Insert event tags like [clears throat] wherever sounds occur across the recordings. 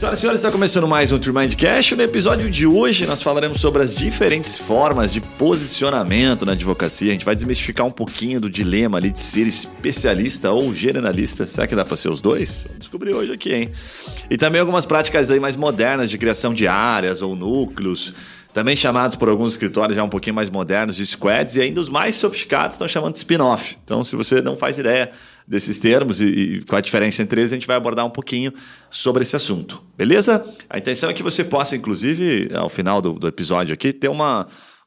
Senhoras e senhores, está começando mais um Trimind Cash. No episódio de hoje, nós falaremos sobre as diferentes formas de posicionamento na advocacia. A gente vai desmistificar um pouquinho do dilema ali de ser especialista ou generalista. Será que dá para ser os dois? Vamos descobrir hoje aqui, hein? E também algumas práticas aí mais modernas de criação de áreas ou núcleos também chamados por alguns escritórios já um pouquinho mais modernos de squads, e ainda os mais sofisticados estão chamando de spin-off. Então, se você não faz ideia desses termos e, e qual a diferença entre eles, a gente vai abordar um pouquinho sobre esse assunto. Beleza? A intenção é que você possa, inclusive, ao final do, do episódio aqui, ter uma,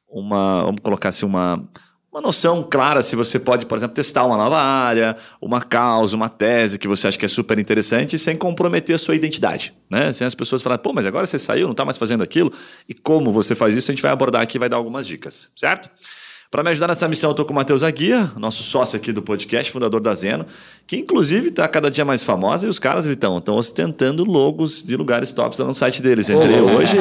uma. Vamos colocar assim, uma uma noção clara se você pode, por exemplo, testar uma nova área, uma causa, uma tese que você acha que é super interessante sem comprometer a sua identidade, né? Sem as pessoas falarem, pô, mas agora você saiu, não está mais fazendo aquilo. E como você faz isso, a gente vai abordar aqui e vai dar algumas dicas, certo? Para me ajudar nessa missão, eu estou com o Matheus Aguia, nosso sócio aqui do podcast, fundador da Zeno, que inclusive está cada dia mais famosa e os caras, Vitão, estão ostentando logos de lugares tops no site deles. Entrei oh. hoje,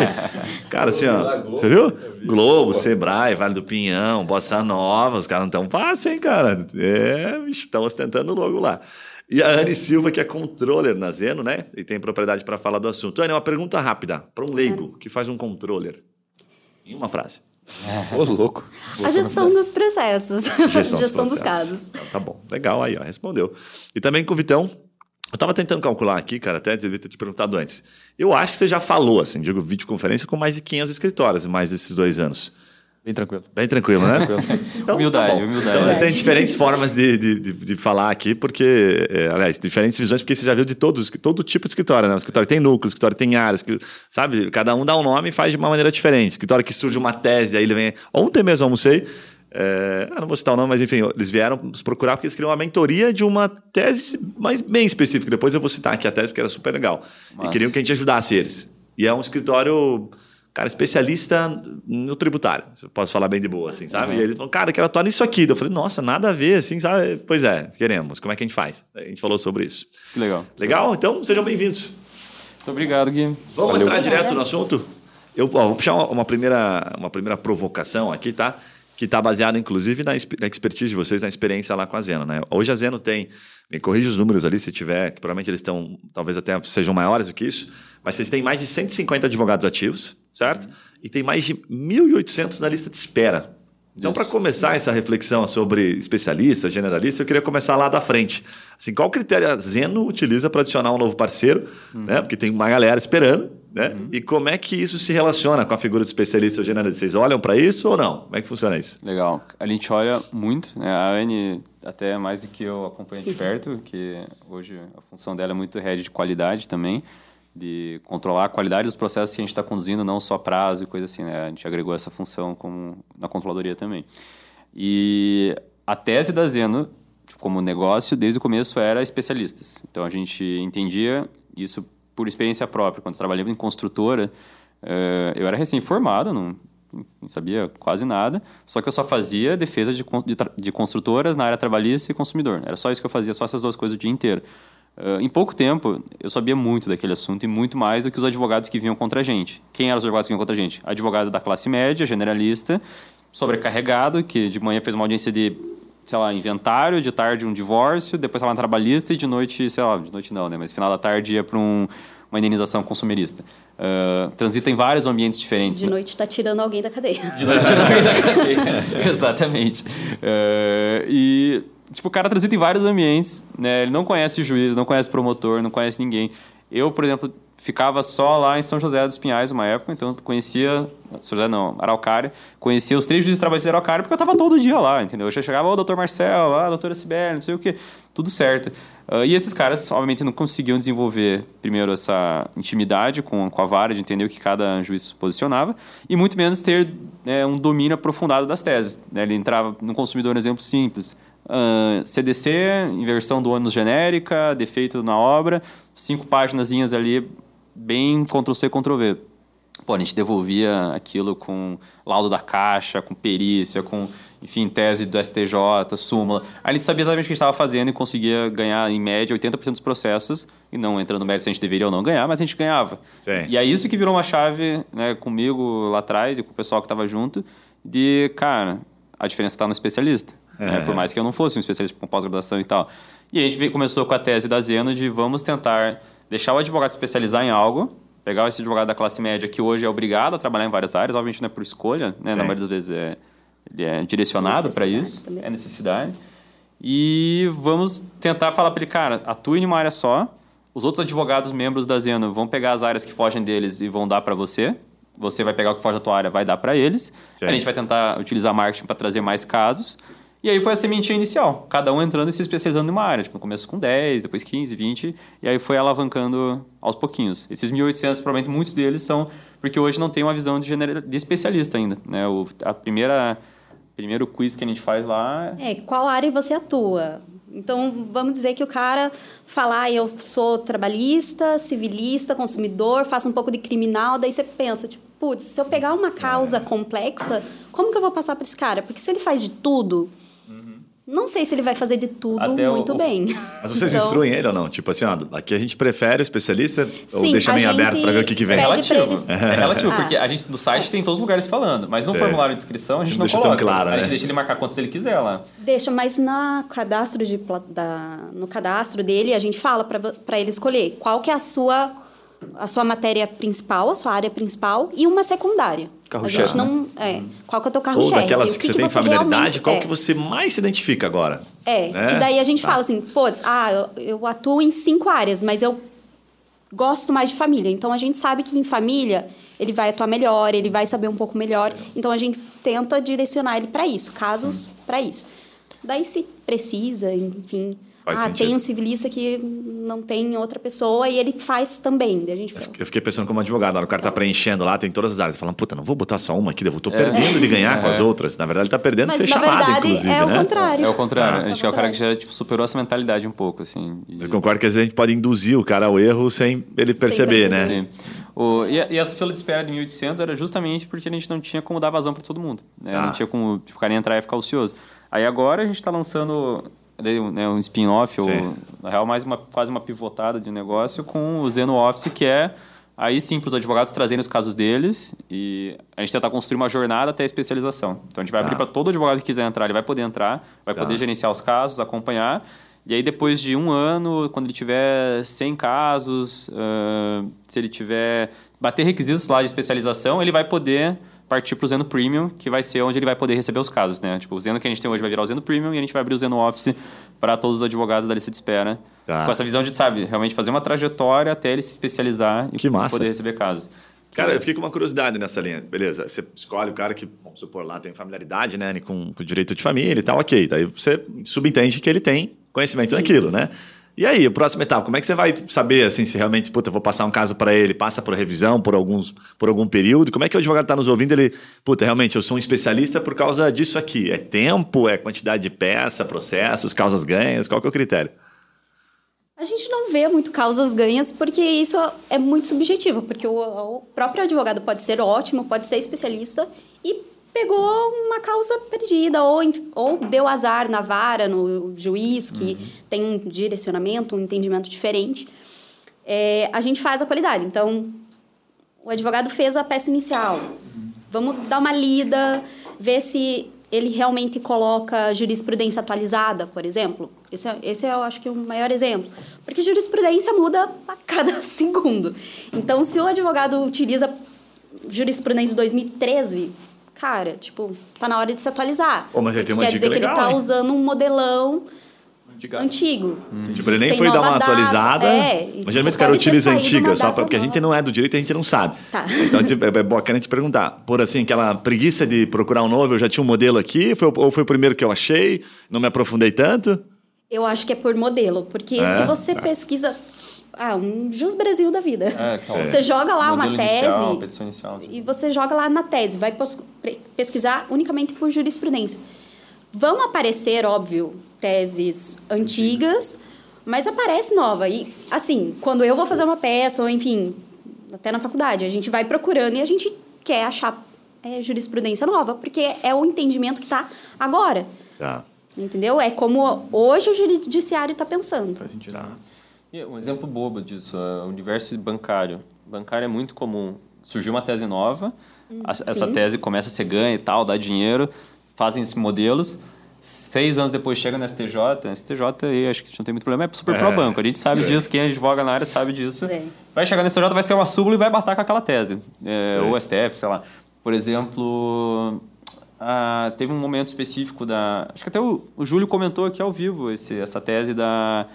cara, assim, ó, você viu? Globo, Sebrae, Vale do Pinhão, Bossa Nova, os caras não estão fácil, hein, cara? É, bicho, estão ostentando logo lá. E a Anne Silva, que é controller na Zeno, né? E tem propriedade para falar do assunto. Anne, uma pergunta rápida para um leigo que faz um controller. Em uma frase. Ô, louco. A [laughs] gestão dos processos. Gestão, gestão dos, dos casos. Então, tá bom. Legal aí, ó. Respondeu. E também com o Vitão. Eu tava tentando calcular aqui, cara, até devia ter te perguntado antes. Eu acho que você já falou, assim, digo, videoconferência com mais de 500 escritórios em mais desses dois anos. Bem tranquilo. Bem tranquilo, né? [laughs] Então, humildade, tá humildade. Então, tem diferentes formas de, de, de, de falar aqui, porque, é, aliás, diferentes visões, porque você já viu de todos, todo tipo de escritório, né? O escritório tem núcleo, o escritório tem áreas, sabe? Cada um dá um nome e faz de uma maneira diferente. O escritório que surge uma tese, aí ele vem. Ontem mesmo almocei. É, eu não vou citar o nome, mas enfim, eles vieram nos procurar porque eles queriam uma mentoria de uma tese mais bem específica. Depois eu vou citar aqui a tese porque era super legal. Nossa. E queriam que a gente ajudasse eles. E é um escritório cara, especialista no tributário. Posso falar bem de boa, assim, sabe? Uhum. E ele falou, cara, quero atuar nisso aqui. Eu falei, nossa, nada a ver, assim, sabe? Pois é, queremos. Como é que a gente faz? A gente falou sobre isso. Que legal. Legal? Então, sejam bem-vindos. Muito obrigado, Gui. Vamos Valeu. entrar direto no assunto? Eu ó, vou puxar uma, uma, primeira, uma primeira provocação aqui, tá? Que está baseada, inclusive, na, na, expertise de vocês, na experiência lá com a Zeno, né? Hoje a Zeno tem, me corrija os números ali se tiver, que provavelmente eles estão, talvez até sejam maiores do que isso, mas vocês têm mais de 150 advogados ativos, certo? E tem mais de 1.800 na lista de espera. Então, para começar essa reflexão sobre especialista, generalista, eu queria começar lá da frente. Assim, qual critério a Zeno utiliza para adicionar um novo parceiro? Uhum. Né? Porque tem uma galera esperando. Né? Uhum. E como é que isso se relaciona com a figura de especialista ou generalista? Vocês olham para isso ou não? Como é que funciona isso? Legal. A gente olha muito. Né? A Anne, até mais do que eu acompanho de perto, que hoje a função dela é muito head de qualidade também de controlar a qualidade dos processos que a gente está conduzindo, não só prazo e coisa assim. Né? A gente agregou essa função como na controladoria também. E a tese da Zeno, como negócio, desde o começo era especialistas. Então a gente entendia isso por experiência própria. Quando trabalhava em construtora, eh, eu era recém-formado, não, sabia quase nada, só que eu só fazia defesa de, de, de construtoras na área trabalhista e consumidor. Era só isso que eu fazia, só essas duas coisas o dia inteiro. Uh, em pouco tempo, eu sabia muito daquele assunto e muito mais do que os advogados que vinham contra a gente. Quem eram os advogados que vinham contra a gente? Advogado da classe média, generalista, sobrecarregado, que de manhã fez uma audiência de, sei lá, inventário, de tarde um divórcio, depois estava na trabalhista e de noite, sei lá, de noite não, né? Mas final da tarde ia para um, uma indenização consumerista. Uh, transita em vários ambientes diferentes. De noite está tirando alguém da cadeia. De noite tirando alguém da cadeia. [laughs] Exatamente. Uh, e tipo, o cara transita em vários ambientes, né? Ele não conhece o juiz, não conhece o promotor, não conhece ninguém. Eu, por exemplo, ficava só lá em São José dos Pinhais uma época, então conhecia, São José não, Araucária, conhecia os três juízes trabalhistas de Araucária porque eu estava todo dia lá, entendeu? Eu já chegava, ô, doutor Marcel, ah, doutora Sibeli, não sei o quê, tudo certo. Uh, e esses caras, obviamente, não conseguiam desenvolver, primeiro, essa intimidade com, com a vara, de entender o que cada juiz posicionava, e muito menos ter né, um domínio aprofundado das teses. Né? Ele entrava no consumidor, um exemplo simples, Uh, CDC, inversão do ônus genérica, defeito na obra, cinco páginas ali, bem Ctrl-C, Ctrl-V. Pô, a gente devolvia aquilo com laudo da caixa, com perícia, com, enfim, tese do STJ, súmula. Aí a gente sabia exatamente o que a gente estava fazendo e conseguia ganhar, em média, 80% dos processos. E não entrando no mérito se a gente deveria ou não ganhar, mas a gente ganhava. Sim. E é isso que virou uma chave né, comigo lá atrás e com o pessoal que estava junto, de, cara, a diferença está no especialista. É. Né? Por mais que eu não fosse um especialista com pós-graduação e tal. E a gente começou com a tese da Zeno de vamos tentar deixar o advogado especializar em algo, pegar esse advogado da classe média que hoje é obrigado a trabalhar em várias áreas, obviamente não é por escolha, né? na maioria das vezes é, ele é direcionado para isso, também. é necessidade. E vamos tentar falar para ele, cara, atue em uma área só, os outros advogados membros da Zeno vão pegar as áreas que fogem deles e vão dar para você. Você vai pegar o que foge da tua área, vai dar para eles. A gente vai tentar utilizar marketing para trazer mais casos. E aí foi a sementinha inicial, cada um entrando e se especializando em uma área. Tipo, no começo com 10, depois 15, 20, e aí foi alavancando aos pouquinhos. Esses 1.800, provavelmente muitos deles são porque hoje não tem uma visão de, general, de especialista ainda. Né? O, a primeira primeiro quiz que a gente faz lá... É, qual área você atua? Então, vamos dizer que o cara falar, ah, eu sou trabalhista, civilista, consumidor, faço um pouco de criminal, daí você pensa, tipo, putz, se eu pegar uma causa complexa, como que eu vou passar para esse cara? Porque se ele faz de tudo, não sei se ele vai fazer de tudo Até muito o, bem. Mas vocês então... instruem ele ou não? Tipo assim, ó, aqui a gente prefere o especialista Sim, ou deixa bem aberto para ver o que, que vem? É relativo. É relativo, ah. porque a gente no site tem todos os lugares falando, mas no Sei. formulário de inscrição a gente não, não coloca. Tão claro, a gente né? deixa ele marcar quantos ele quiser lá. Deixa, mas na cadastro de, da, no cadastro dele a gente fala para ele escolher qual que é a sua a sua matéria principal, a sua área principal e uma secundária. Carro-chefe. Não, né? é, qual que é o teu carro-chefe? Ou daquelas que, que, você tem familiaridade, qual é. que você mais se identifica agora? É, né? que daí a gente tá. fala assim, pô, ah, eu, eu atuo em cinco áreas, mas eu gosto mais de família. Então a gente sabe que em família ele vai atuar melhor, ele vai saber um pouco melhor. Então a gente tenta direcionar ele para isso, casos para isso. Daí se precisa, enfim, Faz ah, sentido. tem um civilista que não tem outra pessoa e ele faz também. A gente eu fiquei pensando como advogado, o cara tá preenchendo lá, tem todas as áreas, falando, puta, não vou botar só uma aqui, eu tô é. perdendo de ganhar é. com as é. outras. Na verdade, ele tá perdendo Mas, de ser chamado, verdade, inclusive, é né? O contrário. É, o contrário. É. A gente é o cara que já tipo, superou essa mentalidade um pouco, assim. E... Eu concordo que às vezes a gente pode induzir o cara ao erro sem ele perceber, sem né? Sim. O, e, e, essa fila de espera de 1.800 era justamente porque a gente não tinha como dar vazão para todo mundo. Né? Ah. Não tinha como tipo, o cara entrar e ficar ocioso. Aí agora a gente está lançando né, um spin-off, ou na real mais uma, quase uma pivotada de negócio com o Zeno Office, que é aí sim para os advogados trazerem os casos deles e a gente tentar construir uma jornada até a especialização. Então a gente vai tá. abrir para todo advogado que quiser entrar, ele vai poder entrar, vai tá. poder gerenciar os casos, acompanhar. E aí depois de um ano, quando ele tiver 100 casos, uh, se ele tiver bater requisitos lá de especialização, ele vai poder partir para o Zeno Premium, que vai ser onde ele vai poder receber os casos, né? Tipo, o Zeno que a gente tem hoje vai virar o Zeno Premium e a gente vai abrir o Zeno Office para todos os advogados da lista de espera. Tá. Com essa visão de, sabe, realmente fazer uma trajetória até ele se especializar e poder receber casos. Cara, eu fiquei com uma curiosidade nessa linha. Beleza, você escolhe o cara que, vamos supor lá, tem familiaridade, né, com, com o direito de família e tal, ok. Daí você subentende que ele tem conhecimento Sim. naquilo, né? E aí, a próxima etapa, como é que você vai saber assim se realmente, puta, eu vou passar um caso para ele, passa por revisão por alguns por algum período? Como é que o advogado está nos ouvindo, ele, puta, realmente eu sou um especialista por causa disso aqui? É tempo, é quantidade de peça, processos, causas ganhas, qual que é o critério? A gente não vê muito causas ganhas porque isso é muito subjetivo, porque o, o próprio advogado pode ser ótimo, pode ser especialista e pegou uma causa perdida ou, ou deu azar na vara, no juiz, que uhum. tem um direcionamento, um entendimento diferente. É, a gente faz a qualidade. Então, o advogado fez a peça inicial. Vamos dar uma lida, ver se ele realmente coloca jurisprudência atualizada, por exemplo. Esse é, esse é, eu acho que, o maior exemplo. Porque jurisprudência muda a cada [laughs] segundo. Então, se o advogado utiliza jurisprudência de 2013, cara, tipo, tá na hora de se atualizar. Oh, mas ele tem uma Quer dizer legal, que ele tá hein? usando um modelão antigo. Hum. Tipo, ele nem foi dar uma data, atualizada. É, mas geralmente o cara utiliza antiga, só porque a gente não é do direito, a gente não sabe. Tá. Então é, é bacana te perguntar. Por assim, aquela preguiça de procurar um novo, eu já tinha um modelo aqui, foi, ou foi o primeiro que eu achei, não me aprofundei tanto? Eu acho que é por modelo, porque é? se você é. pesquisa ah, um Jus Brasil da vida. É, [laughs] claro. Você joga lá Modelo uma tese inicial, inicial, e você joga lá na tese, vai pesquisar unicamente por jurisprudência. Vão aparecer, óbvio, teses antigas, mas aparece nova. E, assim, quando eu vou fazer uma peça, ou enfim, até na faculdade, a gente vai procurando e a gente quer achar é, jurisprudência nova, porque é o entendimento que está agora. Tá. Entendeu? É como hoje o judiciário está pensando. Faz sentido. Tá. Um exemplo bobo disso, é o universo bancário. Bancário é muito comum. Surgiu uma tese nova, hum, essa tese começa a ser ganha e tal, dá dinheiro, fazem esses modelos. seis anos depois chega no STJ, STJ aí acho que não tem muito problema, é super pro banco. A gente sabe disso, quem advoga na área sabe disso. Sim. Vai chegar no STJ, vai ser uma súmula e vai batar com aquela tese. É, ou STF, sei lá. Por exemplo, ah, teve um momento específico da. Acho que até o, o Júlio comentou aqui ao vivo esse, essa tese da.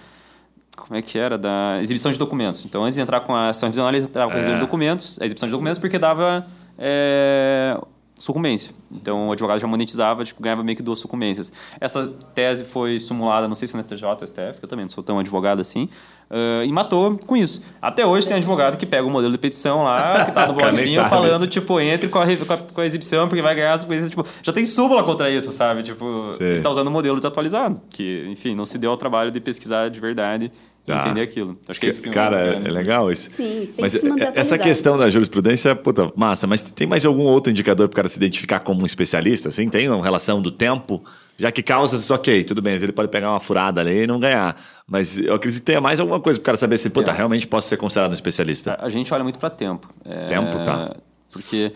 Como é que era? Da exibição de documentos. Então, antes de entrar com a ação revisional, eles entravam com a exibição de documentos, a exibição de documentos, porque dava é, sucumbência. Então, o advogado já monetizava, tipo, ganhava meio que duas sucumbências. Essa tese foi simulada, não sei se na TJ ou STF, que eu também não sou tão advogado assim, ah, e matou com isso. Até hoje tem advogado que pega o modelo de petição lá, que tá no [laughs] blogzinho, falando, tipo, entre com a, com a, com a exibição, porque vai ganhar as coisas, tipo, já tem súmula contra isso, sabe? Tipo, Sei. ele tá usando o modelo desatualizado, que, enfim, não se deu ao trabalho de pesquisar de verdade Tá. entender aquilo. Acho que é isso que Cara, é, é legal isso. Sim, tem mas que se manter essa atualizado. questão da jurisprudência, puta, massa. Mas tem mais algum outro indicador para o cara se identificar como um especialista? Assim? Tem uma relação do tempo? Já que causas, ok, tudo bem, ele pode pegar uma furada ali e não ganhar. Mas eu acredito que tenha mais alguma coisa para o cara saber se, puta, É. realmente posso ser considerado um especialista. A gente olha muito para tempo. É, Tempo, tá. Porque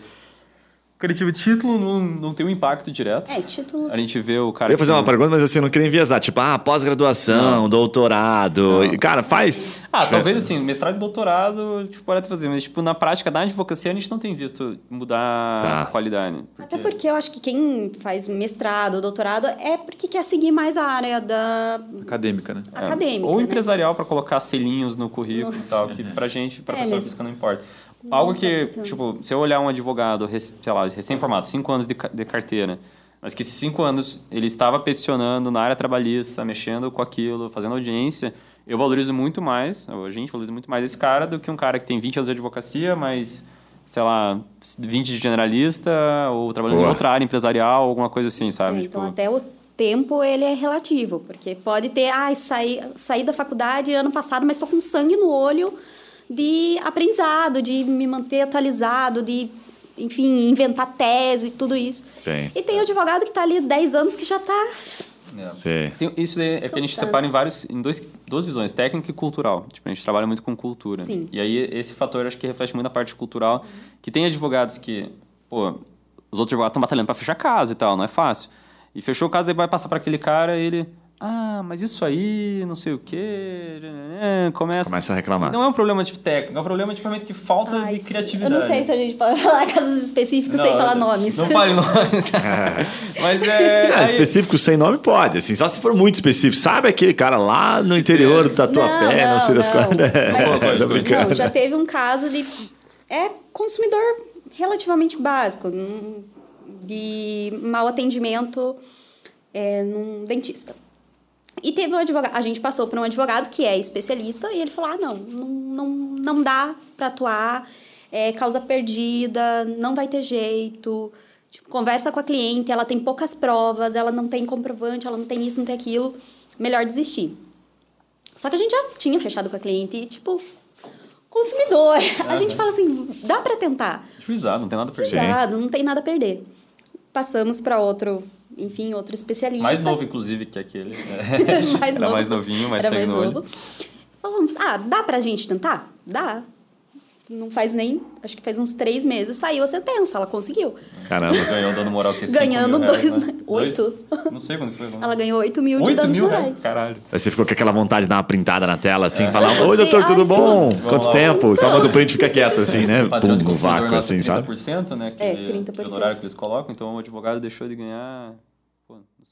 o cara tive título não, não tem um impacto direto. É, título. A gente vê o cara. Eu ia fazer que- uma pergunta, mas assim, não queria enviesar. Tipo, ah, pós-graduação, doutorado. E, Cara, faz. Ah, talvez assim, mestrado e doutorado, tipo, pode fazer, mas tipo, na prática da advocacia a gente não tem visto mudar Tá. a qualidade. Até porque eu acho que quem faz mestrado ou doutorado é porque quer seguir mais a área da Acadêmica, né? É, acadêmica. Ou né? empresarial para colocar selinhos no currículo e tal, que [laughs] pra gente, pra É, pessoa mas- física não importa. Algo que, tipo, se eu olhar um advogado, sei lá, recém-formado, cinco anos de, de carteira, mas que esses cinco anos ele estava peticionando na área trabalhista, mexendo com aquilo, fazendo audiência, eu valorizo muito mais, a gente valoriza muito mais esse cara do que um cara que tem 20 anos de advocacia, mas, sei lá, 20 de generalista, ou trabalhando Boa. em outra área empresarial, alguma coisa assim, É, sabe? então Tipo, até o tempo ele é relativo, porque pode ter, ah, saí, saí da faculdade ano passado, mas estou com sangue no olho de aprendizado, de me manter atualizado, de, enfim, inventar tese, tudo isso. Sim. E tem o advogado que está ali 10 anos que já está. Tem- isso é, é que a gente separa em vários, em dois, duas visões, técnica e cultural. Tipo, a gente trabalha muito com cultura. Sim. E aí esse fator acho que reflete muito na parte cultural, que tem advogados que, pô, os outros advogados estão batalhando para fechar caso e tal, não é fácil. E fechou o caso, aí vai passar para aquele cara e ele, ah, mas isso aí, não sei o quê, né, começa. Começa a reclamar. Não é um problema tipo técnico, é um problema tipamente que falta Ai, de criatividade. Eu não sei se a gente pode [laughs] falar casos específicos sem falar nomes. Não fale nomes. [laughs] mas é. É, aí- específico sem nome pode, assim, só se for muito específico. Sabe aquele cara lá no interior do Tatuapé, não, sei das. [laughs] Mas, É, tô brincando. não, já teve um caso de. É consumidor relativamente básico, num- de mau atendimento é, num dentista. E teve um advogado, a gente passou por um advogado que é especialista e ele falou: ah, não, não, não, não dá para atuar, é causa perdida, não vai ter jeito. Tipo, conversa com a cliente, ela tem poucas provas, ela não tem comprovante, ela não tem isso, não tem aquilo, melhor desistir. Só que a gente já tinha fechado com a cliente e, tipo, consumidor. [laughs] A gente fala assim, dá pra tentar. Juizado, não tem nada a perder. Cuidado, não tem nada a perder. Passamos pra outro, enfim, outro especialista. Mais novo, inclusive, que aquele. [laughs] mais Era novo. mais novinho, mais Era sangue mais no novo. Falamos, ah, dá pra gente tentar? Dá. Não faz nem, acho que faz uns três meses, saiu a sentença, ela conseguiu. Caramba. Ganhou dando moral que é Ganhando mil reais, dois- né? oito. Dois? Não sei quando foi. não. Ela ganhou 8 mil de Oito danos mil morais. reais? Caralho. Aí você ficou com aquela vontade de dar uma printada na tela, assim, falar, oi doutor, tudo bom? isso- Quanto lá. tempo? Só manda o print e fica quieto, assim, né? De Pum, no vácuo, nosso é assim, sabe? 30%, né? Que, É, Que 30%. é o horário que eles colocam, então o advogado deixou de ganhar, não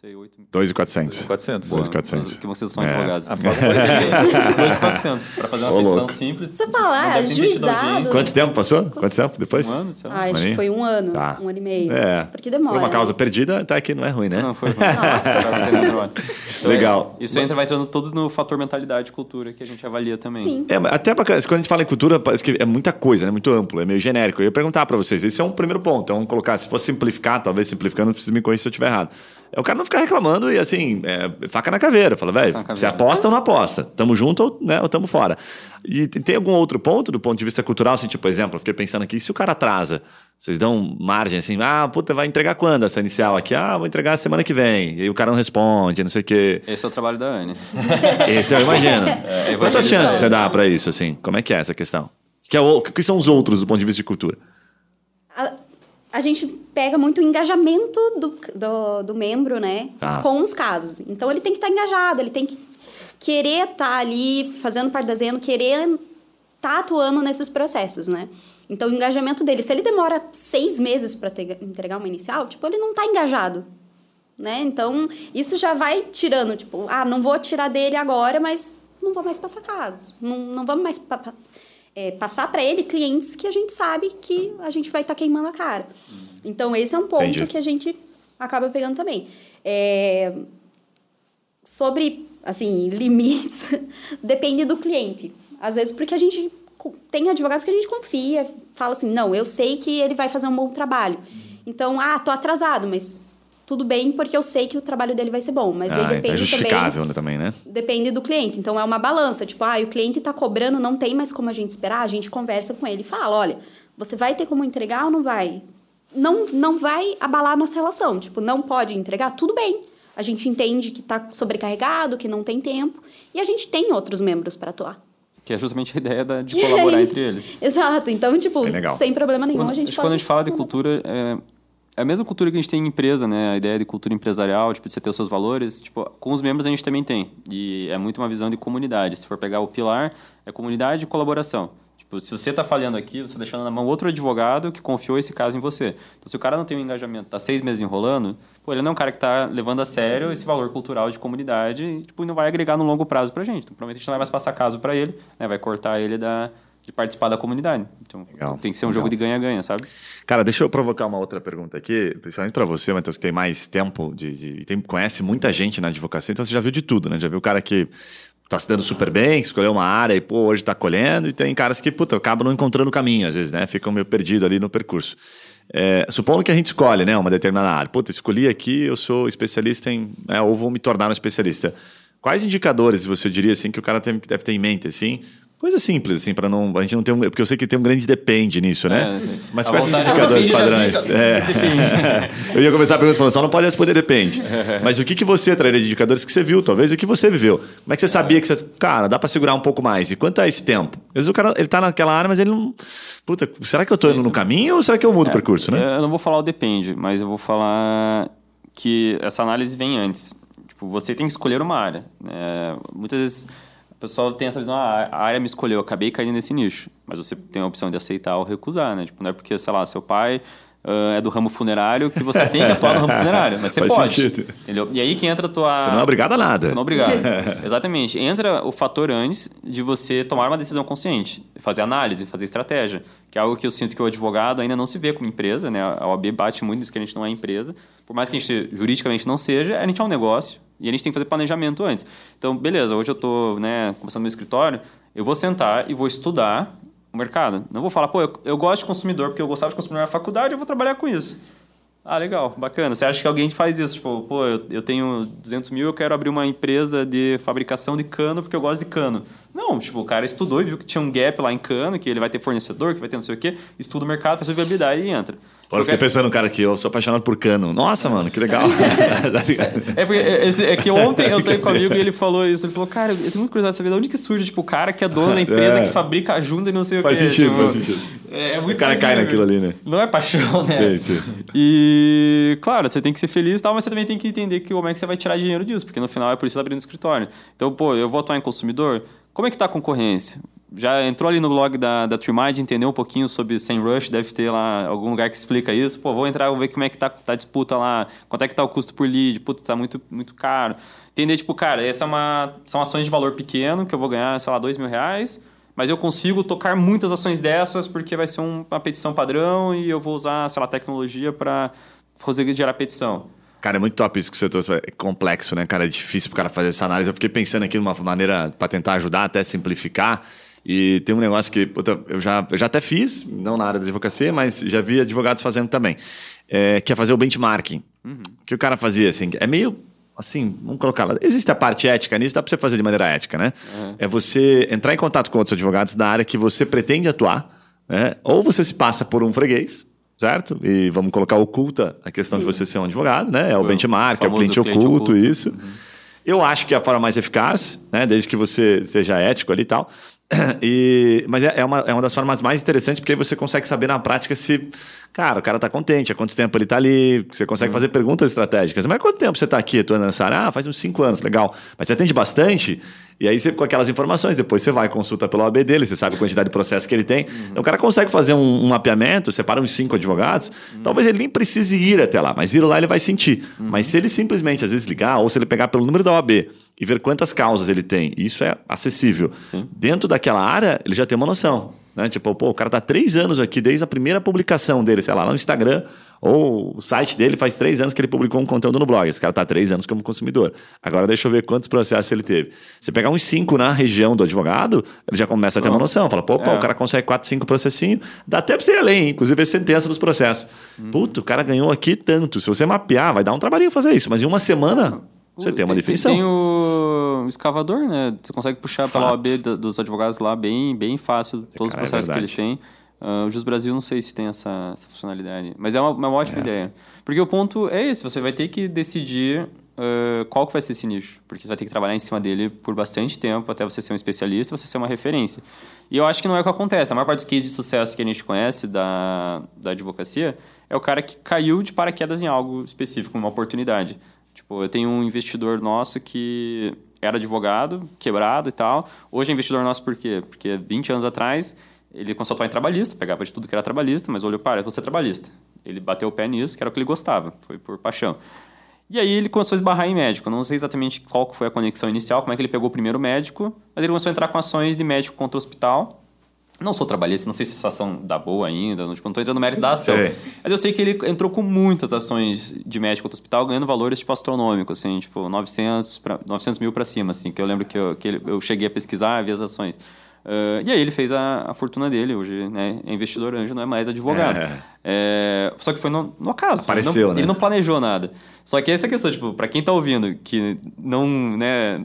sei, 8 mil. 2,400. 400. Boa. 2.400. Que vocês são É. advogados. Ah, paga uma moedinha. 2,400. Pra fazer uma Ô, petição louco. simples. Você fala, não ah, juizado. Quanto tempo passou? Quanto tempo depois? Um ano, sei lá. Ah, acho Maninho? que foi um ano, Tá. um ano e meio. É. Porque demora. Por uma causa né? perdida, até aqui não é ruim, né? Não, foi. [laughs] Nossa. Legal. Isso entra, vai entrando todo no fator mentalidade e cultura que a gente avalia também. Sim. É, até pra, quando a gente fala em cultura, parece que é muita coisa, né? Muito amplo, é meio genérico. Eu ia perguntar pra vocês, esse é um primeiro ponto. Então, colocar, se fosse simplificar, talvez simplificando, não precisa me corrigir se eu estiver errado. É o cara não ficar reclamando e assim, é, faca na caveira. Fala, velho, você aposta ou não aposta? Tamo junto ou, né, ou tamo fora. E tem, algum outro ponto do ponto de vista cultural, assim, tipo, exemplo, eu fiquei pensando aqui, se o cara atrasa, vocês dão margem assim, ah, puta, vai entregar quando essa inicial aqui? Ah, vou entregar semana que vem. E aí o cara não responde, não sei o quê. Esse é o trabalho da Anne. [laughs] Esse eu imagino. Quantas evangelização. chances você dá pra isso, assim? Como é que é essa questão? Que, é o, que são os outros do ponto de vista de cultura? A- gente pega muito o engajamento do, do, do membro, né? Tá. Com os casos. Então, ele tem que estar engajado, ele tem que querer estar ali fazendo parte da Zeno, querer estar tá atuando nesses processos, né? Então, o engajamento dele, se ele demora seis meses para entregar uma inicial, tipo, ele não está engajado, né? Então, isso já vai tirando, tipo, ah, não vou tirar dele agora, mas não vou mais passar casos. Não, não vamos mais é, passar para ele clientes que a gente sabe que a gente vai estar tá queimando a cara. Então, esse é um ponto Entendi. que a gente acaba pegando também. É, sobre, assim, limites, [laughs] depende do cliente. Às vezes, porque a gente tem advogados que a gente confia, fala assim, não, eu sei que ele vai fazer um bom trabalho. Então, ah, tô atrasado, mas tudo bem, porque eu sei que o trabalho dele vai ser bom. Mas ah, aí então depende é justificável também, também, né? Depende do cliente. Então é uma balança. Tipo, ah, o cliente está cobrando, não tem mais como a gente esperar, a gente conversa com ele e fala: olha, você vai ter como entregar ou não vai? Não, não vai abalar a nossa relação. Tipo, não pode entregar? Tudo bem. A gente entende que está sobrecarregado, que não tem tempo. E a gente tem outros membros para atuar. Que é justamente a ideia da, de [laughs] colaborar entre eles. Exato. Então, tipo, sem problema nenhum, quando, a gente pode... Quando a gente fala de cultura, é, é a mesma cultura que a gente tem em empresa, né? A ideia de cultura empresarial, tipo, de você ter os seus valores. Tipo, com os membros a gente também tem. E é muito uma visão de comunidade. Se for pegar o pilar, é comunidade e colaboração. Tipo, se você está falhando aqui, você está deixando na mão outro advogado que confiou esse caso em você. Então, se o cara não tem um engajamento, está seis meses enrolando, pô, ele não é um cara que está levando a sério esse valor cultural de comunidade e tipo, não vai agregar no longo prazo para a gente. Então, provavelmente a gente não vai mais passar caso para ele, né? vai cortar ele da, de participar da comunidade. Então, Legal. tem que ser um Legal. jogo de ganha-ganha, sabe? Cara, deixa eu provocar uma outra pergunta aqui, principalmente para você, Matheus, que tem mais tempo, de, de tem, conhece muita gente na advocacia, então você já viu de tudo, né? Já viu o cara que tá se dando super bem, escolheu uma área e, pô, hoje tá colhendo, e tem caras que, puta, acabam não encontrando caminho, às vezes, né? Ficam meio perdidos ali no percurso. É, supondo que a gente escolhe, né, uma determinada área. Puta, escolhi aqui, eu sou especialista em... Né, ou vou me tornar um especialista. Quais indicadores você diria, assim, que o cara tem, deve ter em mente, assim, Coisa simples, assim, para não. A gente não ter um. Porque eu sei que tem um grande depende nisso, né? É, Mas quais são os indicadores padrões? É. [laughs] [laughs] eu ia começar a pergunta falando, só não pode responder depende. [laughs] Mas o que, que você traria de indicadores que você viu, talvez, e o que você viveu? Como é que você sabia que você. Cara, dá para segurar um pouco mais. E quanto é esse tempo? Às vezes o cara ele tá naquela área, mas ele não. Puta, será que eu tô sim, indo sim. no caminho ou será que eu mudo é, o percurso, né? Eu não vou falar o depende, mas eu vou falar que essa análise vem antes. Tipo, você tem que escolher uma área. É, muitas vezes pessoal tem essa visão, ah, a área me escolheu, eu acabei caindo nesse nicho. Mas você tem a opção de aceitar ou recusar, né? Tipo, não é porque, sei lá, seu pai uh, é do ramo funerário que você tem que atuar no ramo funerário. Mas você [laughs] Faz pode. Sentido. Entendeu? E aí que entra a tua. Você não é obrigado a nada. Você não é obrigado. [laughs] Exatamente. Entra o fator antes de você tomar uma decisão consciente, fazer análise, fazer estratégia. Que é algo que eu sinto que o advogado ainda não se vê como empresa, né? A OAB bate muito nisso que a gente não é empresa. Por mais que a gente juridicamente não seja, a gente é um negócio e a gente tem que fazer planejamento antes. Então, beleza, hoje eu estou né, começando meu escritório, eu vou sentar e vou estudar o mercado. Não vou falar, pô, eu, eu gosto de consumidor porque eu gostava de consumidor na faculdade, eu vou trabalhar com isso. Ah, legal, bacana. Você acha que alguém faz isso? Tipo, pô, eu, eu tenho 200 mil, eu quero abrir uma empresa de fabricação de cano porque eu gosto de cano. Não, tipo, o cara estudou e viu que tinha um gap lá em cano, que ele vai ter fornecedor, que vai ter não sei o quê, estuda o mercado, faz a viabilidade e entra. Agora eu fiquei pensando, cara, que eu sou apaixonado por cano. Nossa, mano, que legal. [laughs] [laughs] é, porque, é, é, que ontem eu saí com um amigo e ele falou isso. Ele falou, cara, eu tenho muito curiosidade de saber de onde que surge, tipo, o cara que é dono da [laughs] empresa, é. que fabrica a junta e não sei o faz que. Sentido, tipo, faz sentido, é, é muito O cara cai naquilo ali, né? Não é paixão, né? Sim, sim. E, claro, você tem que ser feliz e tal, mas você também tem que entender que como é que você vai tirar dinheiro disso, porque no final é por isso que você tá abrindo escritório. Então, pô, eu vou atuar em consumidor, como é que tá a concorrência? já entrou ali no blog da, da entendeu um pouquinho sobre SEMrush, deve ter lá algum lugar que explica isso. Pô, vou entrar, vou ver como é que tá, tá a disputa lá, quanto é que tá o custo por lead, puta, tá muito, muito caro. Entender, tipo, cara, essa é uma, são ações de valor pequeno, que eu vou ganhar, sei lá, dois mil reais, mas eu consigo tocar muitas ações dessas porque vai ser um, uma petição padrão e eu vou usar, sei lá, tecnologia para fazer gerar petição. Cara, é muito top isso que você trouxe. É complexo, né, cara? É difícil pro cara fazer essa análise. Eu fiquei pensando aqui numa maneira para tentar ajudar, até simplificar. E tem um negócio que puta, eu, já, eu já até fiz, não na área da advocacia, mas já vi advogados fazendo também, é, que é fazer o benchmarking. Uhum. que o cara fazia, assim, é meio assim, vamos colocar lá. Existe a parte ética nisso, dá para você fazer de maneira ética, né? Uhum. É você entrar em contato com outros advogados da área que você pretende atuar, né? Ou você se passa por um freguês, certo? E vamos colocar oculta a questão Sim. de você ser um advogado, né? É o, o benchmark, é o cliente, cliente oculto, oculto, isso. Uhum. Eu acho que é a forma mais eficaz, né? Desde que você seja ético ali e tal [clears throat] E, mas é, é uma, é uma das formas mais interessantes porque aí você consegue saber na prática se, cara, o cara tá contente, há quanto tempo ele tá ali, você consegue fazer perguntas estratégicas. Mas quanto tempo você tá aqui atuando nessa área? Ah, faz uns cinco anos, legal. Mas você atende bastante? E aí você, com aquelas informações, depois você vai, consulta pela OAB dele, você sabe a quantidade de processo que ele tem. Então o cara consegue fazer um, um mapeamento, separa uns cinco advogados, talvez ele nem precise ir até lá, mas ir lá ele vai sentir. Mas se ele simplesmente, às vezes, ligar, ou se ele pegar pelo número da OAB e ver quantas causas ele tem, isso é acessível. Sim. Dentro daquela área, ele já tem uma noção. Né? Tipo, pô, o cara tá três anos aqui desde a primeira publicação dele, sei lá, lá no Instagram, ou o site dele faz três anos que ele publicou um conteúdo no blog. Esse cara tá três anos como consumidor. Agora deixa eu ver quantos processos ele teve. Você pegar uns cinco na região do advogado, ele já começa a ter uma noção. Fala, pô, pô, É. o cara consegue quatro, cinco processinhos. Dá até pra você ir além, inclusive ver sentença dos processos. Puto, o cara ganhou aqui tanto. Se você mapear, vai dar um trabalhinho fazer isso, mas em uma semana você tem uma definição. Tem o escavador, né? Você consegue puxar pela Fato. OAB do- dos advogados lá bem, bem fácil todos Cara, é os processos que verdade. eles têm. Ah, o Jus Brasil não sei se tem essa, essa funcionalidade. Mas é uma, uma ótima ideia. Porque o ponto é esse, você vai ter que decidir ah, qual que vai ser esse nicho. Porque você vai ter que trabalhar em cima dele por bastante tempo até você ser um especialista, você ser uma referência. E eu acho que não é o que acontece. A maior parte dos cases de sucesso que a gente conhece da, da advocacia é o cara que caiu de paraquedas em algo específico, uma oportunidade. Tipo, eu tenho um investidor nosso que era advogado, quebrado e tal. Hoje é investidor nosso por quê? Porque 20 anos atrás ele começou a atuar em trabalhista, pegava de tudo que era trabalhista, mas olhou para, vou ser trabalhista. Ele bateu o pé nisso, que era o que ele gostava, foi por paixão. E aí ele começou a esbarrar em médico. Não sei exatamente qual foi a conexão inicial, como é que ele pegou o primeiro médico, mas ele começou a entrar com ações de médico contra o hospital. Não sou trabalhista, não sei se essa ação dá boa ainda, não, tipo, não tô entrando no mérito da ação. Sei. Mas eu sei que ele entrou com muitas ações de médico contra o hospital, ganhando valores, tipo, astronômicos, assim, tipo, 900, pra, 900 mil para cima, assim, que eu lembro que eu, que ele- eu cheguei a pesquisar, vi as ações. Ah, e aí ele fez a, a fortuna dele, hoje né, é investidor anjo, não é mais advogado. É. É, só que foi no, no acaso. Apareceu, ele não, né? Ele não planejou nada. Só que essa é a questão, tipo, pra quem tá ouvindo, que não, né...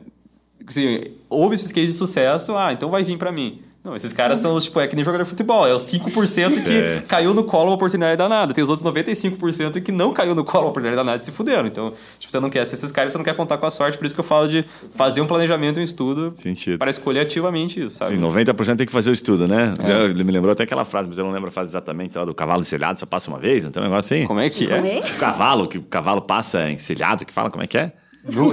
Assim, houve esses cases de sucesso, ah, então vai vir pra mim. Não, esses caras são, os, tipo, é que nem jogador de futebol. É os 5% que É. caiu no colo uma oportunidade danada. Tem os outros 95% que não caiu no colo uma oportunidade danada e se fuderam. Então, tipo, você não quer ser esses caras, você não quer contar com a sorte. Por isso que eu falo de fazer um planejamento um estudo Sentido. para escolher ativamente isso, sabe? Sim, 90% tem que fazer o estudo, né? É. Já me lembrou até aquela frase, mas eu não lembro a frase exatamente, lá do cavalo encilhado, só passa uma vez, não tem um negócio assim? Como é que é? É? O cavalo, que o cavalo passa encilhado, que fala como é que é?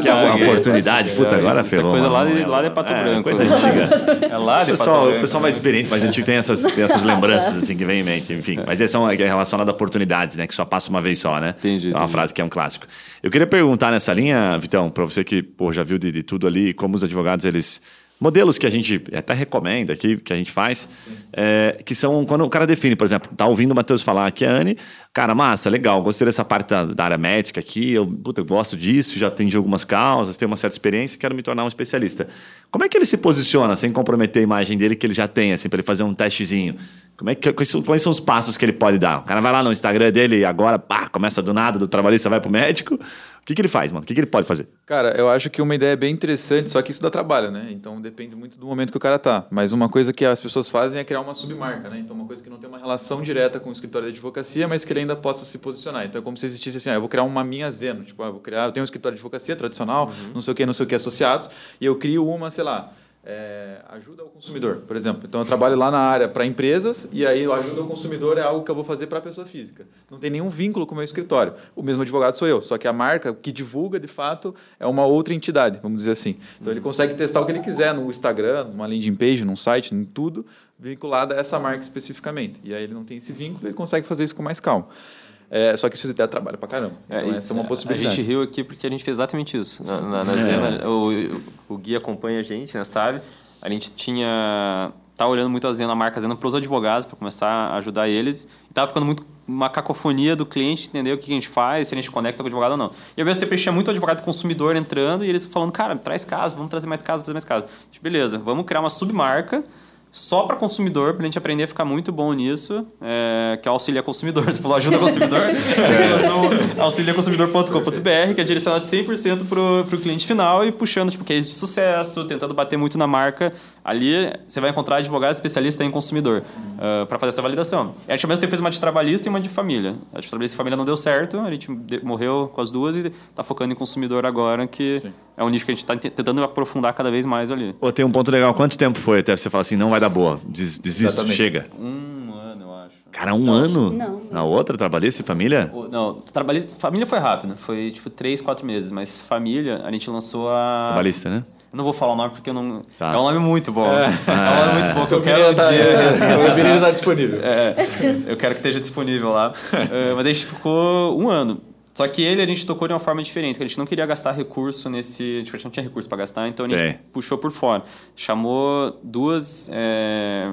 Que é uma oportunidade. Puta, agora isso- ferrou. coisa lá mano. de- lá de Pato É, Branco. Coisa antiga. É lá O de pessoal, Pato o Branco. pessoal mais experiente, mas antigo tem essas, tem essas lembranças assim que vem em mente, enfim. Mas esse é, um, é relacionado a oportunidades, né? Que só passa uma vez só, né? Entendi, É uma entendi. frase que é um clássico. Eu queria perguntar nessa linha, Vitão, para você que pô, já viu de, de tudo ali, como os advogados eles modelos que a gente até recomenda aqui, que a gente faz, é, que são quando o cara define, por exemplo, tá ouvindo o Matheus falar aqui, a Anne, cara, massa, legal, gostei dessa parte da, da área médica aqui, eu, puta, eu gosto disso, já atendi algumas causas, tenho uma certa experiência, quero me tornar um especialista. Como é que ele se posiciona sem comprometer a imagem dele que ele já tem, assim, para ele fazer um testezinho? Como é que, quais, são, os passos que ele pode dar? O cara vai lá no Instagram dele agora, pá, começa do nada, do trabalhista vai pro médico. O que, que ele faz, mano? O que, que ele pode fazer? Cara, eu acho que uma ideia bem interessante, só que isso dá trabalho, né? Então depende muito do momento que o cara tá. Mas uma coisa que as pessoas fazem é criar uma submarca, né? Então uma coisa que não tem uma relação direta com o escritório de advocacia, mas que ele ainda possa se posicionar. Então é como se existisse assim, ah, eu vou criar uma minha Zeno, tipo, ah, eu vou criar, eu tenho um escritório de advocacia tradicional, não sei o que, não sei o que associados, e eu crio uma, sei lá, é, ajuda ao consumidor, por exemplo. Então eu trabalho lá na área para empresas e aí ajuda ao consumidor é algo que eu vou fazer para a pessoa física. Não tem nenhum vínculo com o meu escritório. O mesmo advogado sou eu, só que a marca que divulga de fato é uma outra entidade, vamos dizer assim. Então ele consegue testar o que ele quiser no Instagram, numa landing page, num site, em tudo vinculado a essa marca especificamente. E aí ele não tem esse vínculo, ele consegue fazer isso com mais calma. É, só que isso até trabalha pra caramba. Então É, essa é uma A possibilidade. gente riu aqui porque a gente fez exatamente isso. Na, na, na Zena, o, o Gui acompanha a gente, né, sabe? A gente tinha... Tá olhando muito a Zena, a marca Zena para os advogados, para começar a ajudar eles. E tava ficando muito uma cacofonia do cliente, entender o que a gente faz, se a gente conecta com o advogado ou não. E ao mesmo tempo, a gente tinha muito advogado consumidor entrando e eles falando, cara, traz casos, vamos trazer mais casos, trazer mais casos. Tipo, beleza, vamos criar uma submarca só para consumidor, para a gente aprender a ficar muito bom nisso, é, que é auxilia consumidor. [laughs] Você falou ajuda consumidor? [laughs] lançou auxiliaconsumidor.com.br, que é direcionado 100% para o cliente final e puxando tipo, case de sucesso, tentando bater muito na marca. Ali você vai encontrar advogado especialista em consumidor uh, para fazer essa validação. E a gente mesmo tempo fez uma de trabalhista e uma de família. A de trabalhista e família não deu certo, a gente morreu com as duas e está focando em consumidor agora, que Sim. É um nicho que a gente está tentando aprofundar cada vez mais ali. Pô, tem um ponto legal. Quanto tempo foi até você falar assim, não vai dar boa, Des, desisto, Exatamente. chega? Um ano, eu acho. Cara, um não, ano? Não. Na outra, trabalhista e família? Não, trabalhista, família foi rápido. Foi tipo três, quatro meses. Mas família, a gente lançou a... Trabalhista, né? Eu não vou falar o nome porque eu não. Tá. É um nome muito bom. É, é um nome muito bom que eu quero um tá, dia. O [laughs] menino está disponível. É, eu quero que esteja disponível lá. uh, [laughs] mas a gente ficou um ano. Só que ele a gente tocou de uma forma diferente, que a gente não queria gastar recurso nesse. A gente não tinha recurso para gastar, então a gente Sei. puxou por fora. Chamou duas. É,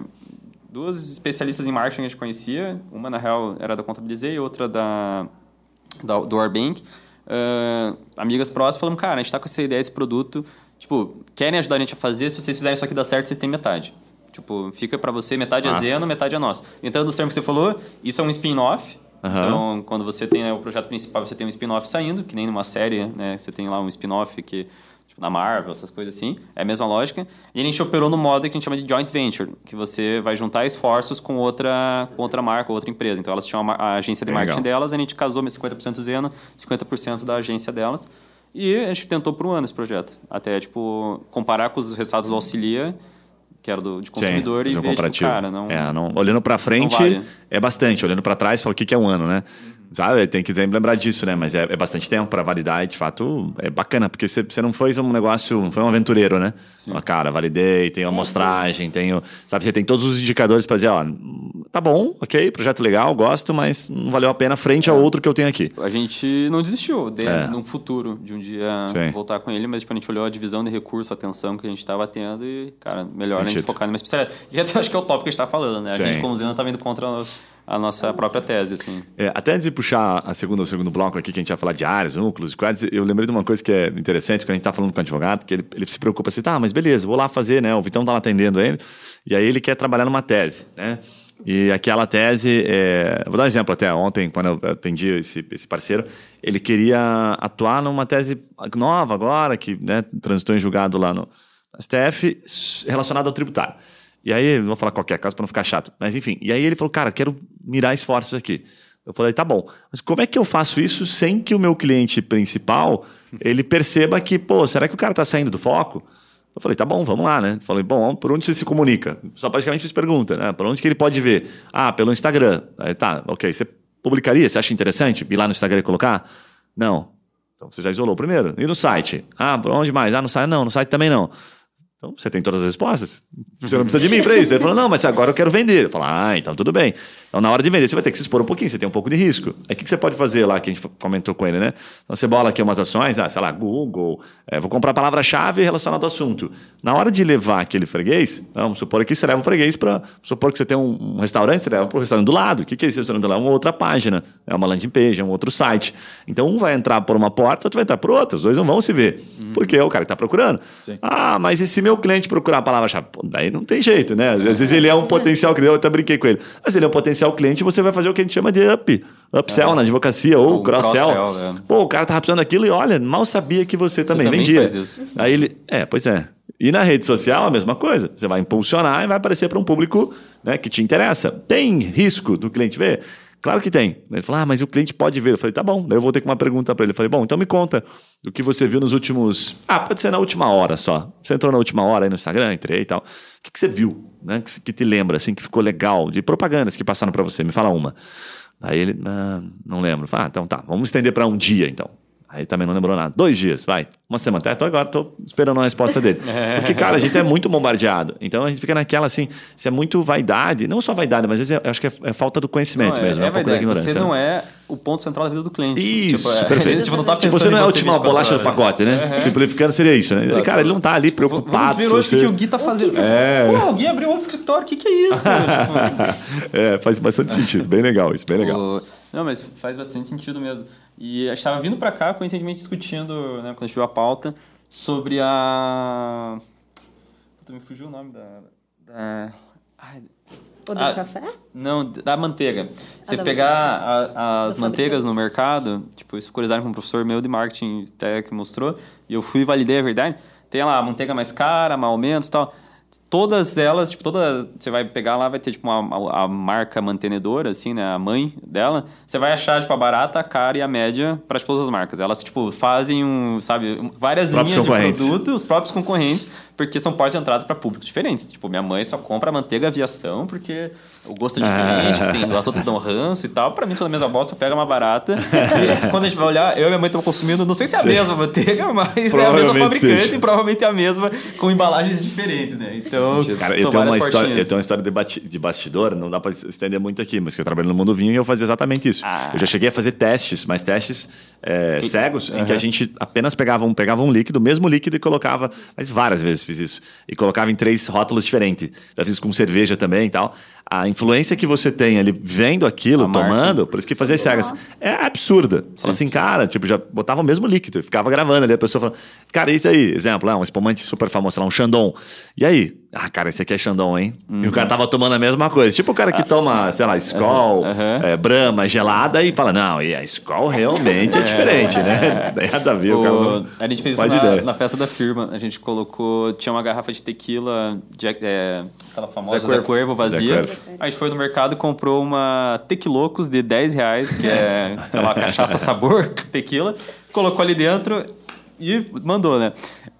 duas especialistas em marketing que a gente conhecia. Uma, na real, era da Contabilizei, outra da, da do Orbank. Uh, amigas próximas, falamos, cara, a gente está com essa ideia, esse produto. Tipo, querem ajudar a gente a fazer, se vocês fizerem isso aqui dar certo, vocês têm metade. Tipo, fica para você, metade Nossa. é Zeno, metade é nosso. Entrando nos termos que você falou, isso é um spin-off Uhum. Então, quando você tem né, o projeto principal, você tem um spin-off saindo, que nem numa série, né? Você tem lá um spin-off que tipo, da Marvel, essas coisas assim. É a mesma lógica. E a gente operou no modo que a gente chama de joint venture, que você vai juntar esforços com outra, com outra marca, outra empresa. Então, elas tinham a, agência de marketing delas, a gente casou 50% Zeno, 50% da agência delas. E a gente tentou por um ano esse projeto. Até, tipo, comparar com os resultados do Auxilia que era do, de consumidor Sim, e ver, tipo, cara, não... É, não olhando para frente vale. é bastante, olhando para trás, fala o que, que é um ano, né? Sabe? Tem que lembrar disso, né? Mas é, é bastante tempo para validar e, de fato, é bacana, porque você, você não foi um negócio, não foi um aventureiro, né? Sim. Uma cara, validei, tenho amostragem, é, tenho. Sabe, você tem todos os indicadores para dizer, ó, tá bom, ok, projeto legal, gosto, mas não valeu a pena frente é. ao outro que eu tenho aqui. A gente não desistiu de, é. num futuro de um dia Sim. voltar com ele, mas tipo, a gente olhou a divisão de recurso, a atenção que a gente estava tendo e, cara, melhor Sentido. a gente focar numa especialidade. E até acho que é o tópico que a gente está falando, né? A Sim. gente, como Zena, tá vindo contra a nossa própria tese, assim. É, até antes de puxar a segunda, o segundo bloco aqui, que a gente vai falar de áreas, núcleos, quadros, eu lembrei de uma coisa que é interessante, quando a gente está falando com o advogado, que ele, ele se preocupa assim, tá, mas beleza, vou lá fazer, né? O Vitão tá lá atendendo ele, e aí ele quer trabalhar numa tese, né? E aquela tese, é... vou dar um exemplo até ontem, quando eu atendi esse, esse parceiro, ele queria atuar numa tese nova agora, que né, transitou em julgado lá no STF, relacionada ao tributário. E aí, não vou falar qualquer caso para não ficar chato, mas enfim. E aí ele falou, cara, quero mirar esforços aqui. Eu falei, tá bom, mas como é que eu faço isso sem que o meu cliente principal ele perceba que, pô, será que o cara está saindo do foco? Eu falei, tá bom, vamos lá, né? Falei, bom, por onde você se comunica? Só praticamente fiz pergunta, né? Por onde que ele pode ver? Ah, pelo Instagram. Aí tá, ok. Você publicaria? Você acha interessante ir lá no Instagram e colocar? Não. Então você já isolou primeiro. E no site? Ah, por onde mais? Ah, no site não, no site também não. Então, você tem todas as respostas. Você não precisa de mim para isso. Ele falou, não, mas agora eu quero vender. Eu falo, ah, então tudo bem. Então, na hora de vender, você vai ter que se expor um pouquinho, você tem um pouco de risco. Aí, o que você pode fazer lá, que a gente comentou com ele, né? Então, você bola aqui umas ações, ah, sei lá, Google, é, vou comprar a palavra-chave relacionada ao assunto. Na hora de levar aquele freguês, vamos supor que você leva o freguês para... supor que você tem um, restaurante, você leva para o restaurante do lado. O que, que é esse restaurante do lado? Uma outra página, é uma landing page, é um outro site. Então, um vai entrar por uma porta, outro vai entrar por outra. Os dois não vão se ver. Hum. Porque é o cara que está procurando. Sim. Ah, mas e se meu cliente procurar palavra-chave. Daí não tem jeito, né? Às vezes ele é um potencial cliente, eu até brinquei com ele. Mas ele é um potencial cliente, você vai fazer o que a gente chama de up. Upsell é. na advocacia ou cross-sell. Cross né? Pô, o cara tava precisando daquilo e olha, mal sabia que você, você também, também vendia. Faz isso. Aí ele, é, pois é. E na rede social a mesma coisa. Você vai impulsionar e vai aparecer para um público né, que te interessa. Tem risco do cliente ver? Claro que tem. Ele falou, ah, mas o cliente pode ver. Eu falei, tá bom. Daí eu voltei com uma pergunta para ele. Eu falei, bom, então me conta do que você viu nos últimos. Ah, pode ser na última hora só. Você entrou na última hora aí no Instagram, entrei e tal. O que, que você viu, né? Que, que te lembra, assim, que ficou legal, de propagandas que passaram para você? Me fala uma. Aí ele, ah, não lembro. Ah, então tá, vamos estender para um dia então. Aí também não lembrou nada. Dois dias, vai. Uma semana. Até agora tô esperando a resposta dele. [laughs] Porque, cara, a gente é muito bombardeado. Então a gente fica naquela assim, se é muito vaidade, não só vaidade, mas às vezes eu acho que é, é falta do conhecimento não, é, mesmo, é, é um pouco da ignorância. Você não é o ponto central da vida do cliente. Isso, tipo, é, [laughs] perfeito. tipo, não tá tipo, você não é a última bolacha do pacote, né? Simplificando seria isso, né? Exato. Cara, ele não tá ali preocupado. Vamos ver hoje o que o Gui tá fazendo. É. Pô, o Gui abriu outro escritório, o que, que é isso? [laughs] é, faz bastante sentido. Bem legal isso, bem legal. Não, mas faz bastante sentido mesmo. E a gente estava vindo para cá, coincidentemente, discutindo, né, quando a gente viu a pauta, sobre a. Puta, me fugiu o nome da. Da... Ai, O do Ah, café? Não, da manteiga. Você da pegar a- as Do manteigas fabricante. no mercado, tipo, isso curiosidade com um professor meu de marketing até que mostrou, e eu fui e validei a verdade. Tem lá a manteiga mais cara, mais ou menos e tal. Todas elas, tipo, todas. Você vai pegar lá, vai ter, tipo, uma, a, a marca mantenedora, assim, né? A mãe dela. Você vai achar, tipo, a barata, a cara e a média para todas as marcas. Elas, tipo, fazem, um, sabe, várias linhas de produto, os próprios concorrentes, porque são portas de entrada para públicos diferentes. Tipo, minha mãe só compra manteiga aviação porque o gosto é diferente, tem, as outras dão ranço e tal. Pra mim, toda a mesma bosta, pega uma barata. E quando a gente vai olhar, eu e minha mãe estamos consumindo, não sei se é a mesma manteiga, mas é a mesma fabricante seja. e provavelmente é a mesma com embalagens diferentes, né? Então, Cara, eu tenho, uma história, eu tenho uma história de, bati- de bastidor, não dá pra estender muito aqui, mas que eu trabalho no mundo vinho e eu fazia exatamente isso. Ah. Eu já cheguei a fazer testes, mas testes é, cegos, em que a gente apenas pegava um, pegava um líquido, o mesmo líquido, e colocava, mas várias vezes fiz isso, e colocava em três rótulos diferentes. Já fiz com cerveja também e tal. A influência que você tem ali vendo aquilo, A marca. tomando, por isso que fazer cegas é absurda. Fala assim, cara, tipo, já botava o mesmo líquido, ficava gravando ali, a pessoa falando, cara, isso aí, exemplo, é um espumante super famoso, sei lá, um Chandon. E aí? Ah, cara, esse aqui é Chandon, hein? E o cara tava tomando a mesma coisa. Tipo o cara que toma, sei lá, Skol, aham. é, Brahma, gelada e fala, não, e a Skol realmente é [laughs] diferente, né? [laughs] Daí nada a ver, o cara não a gente fez faz isso na, na festa da firma. A gente colocou. Tinha uma garrafa de tequila, Jack- é, aquela famosa Zé Zé Cuervo. Cuervo, vazia. Zé Cuervo. A gente foi no mercado e comprou uma Tequilocos de 10 reais, que é, sei lá, cachaça sabor [laughs] tequila. Colocou ali dentro e mandou, né?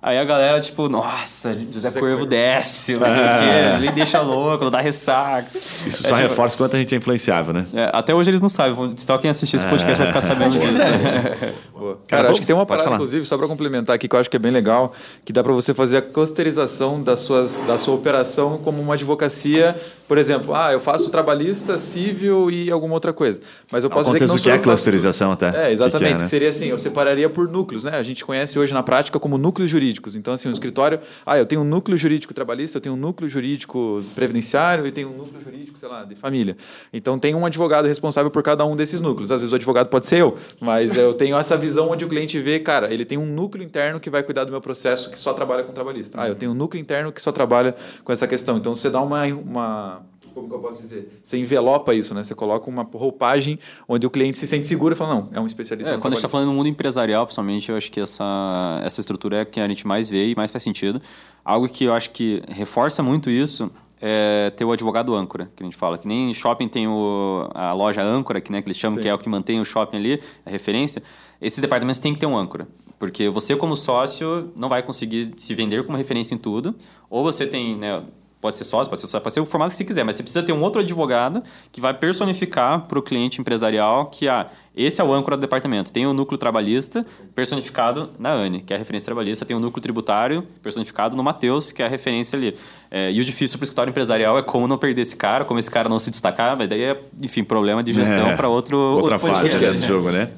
Aí a galera, tipo, nossa, José Cuervo desce, não sei o quê, ele deixa louco, não dá ressaca. Isso É, só tipo, reforça o quanto a gente é influenciável, né? é, até hoje eles não sabem, só quem assistir esse podcast vai ficar sabendo disso. [laughs] Boa. Cara, Cara, vamos- acho que tem uma parada, falar. inclusive, só para complementar aqui, que eu acho que é bem legal, que dá para você fazer a clusterização das suas, da sua operação como uma advocacia. Por exemplo, ah, eu faço trabalhista, civil e alguma outra coisa. Mas eu Ao posso dizer que não que é que faço clusterização até. Que É, que exatamente. é, né? que seria assim, eu separaria por núcleos, né? A gente conhece hoje na prática como núcleos jurídicos. Então, assim, o escritório, ah, eu tenho um núcleo jurídico trabalhista, eu tenho um núcleo jurídico previdenciário e tenho um núcleo jurídico, sei lá, de família. Então, tem um advogado responsável por cada um desses núcleos. Às vezes o advogado pode ser eu, mas eu tenho essa visão onde o cliente vê, cara, ele tem um núcleo interno que vai cuidar do meu processo que só trabalha com trabalhista. Ah, eu tenho um núcleo interno que só trabalha com essa questão. Então, você dá uma, uma como que eu posso dizer? Você envelopa isso, né? Você coloca uma roupagem onde o cliente se sente seguro e fala, não, é um especialista. É, quando a gente está falando no mundo empresarial, principalmente, eu acho que essa, essa estrutura é a que a gente mais vê e mais faz sentido. Algo que eu acho que reforça muito isso é ter o advogado âncora, que a gente fala. Que nem em shopping tem o, a loja âncora, que, né, que eles chamam, Sim. que é o que mantém o shopping ali, a referência. Esses departamentos têm que ter um âncora. Porque você, como sócio, não vai conseguir se vender como referência em tudo. Ou você tem, né, Pode ser sócio, pode ser sócio, pode ser o formato que você quiser, mas você precisa ter um outro advogado que vai personificar para o cliente empresarial que ah, esse é o âncora do departamento. Tem o núcleo trabalhista personificado na ANE, que é a referência trabalhista, tem o núcleo tributário personificado no Matheus, que é a referência ali. É, e o difícil para o escritório empresarial é como não perder esse cara, como esse cara não se destacar, mas daí é, enfim, problema de gestão É. para outro, Outra outro fase podcast. do jogo, né?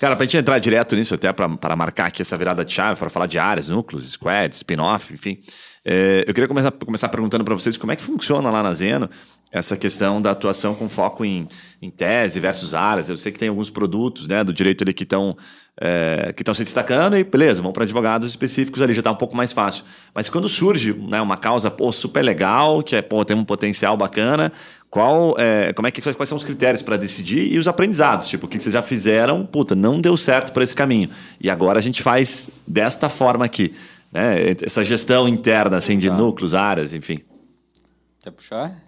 Cara, pra gente entrar direto nisso, até para marcar aqui essa virada de chave, para falar de áreas, núcleos, squads, spin-off, enfim. É, eu queria começar, começar perguntando para vocês como é que funciona lá na Zeno essa questão da atuação com foco em, em tese versus áreas. Eu sei que tem alguns produtos né, do direito ali que estão é, se destacando e beleza, vão para advogados específicos ali, já está um pouco mais fácil. Mas quando surge né, uma causa pô, super legal, que é, pô, tem um potencial bacana, qual, é, como é que, quais são os critérios para decidir e os aprendizados? Tipo, o que vocês já fizeram, puta, não deu certo por esse caminho. E agora a gente faz desta forma aqui. Né? Essa gestão interna assim, de Tá. núcleos, áreas, enfim. Quer puxar?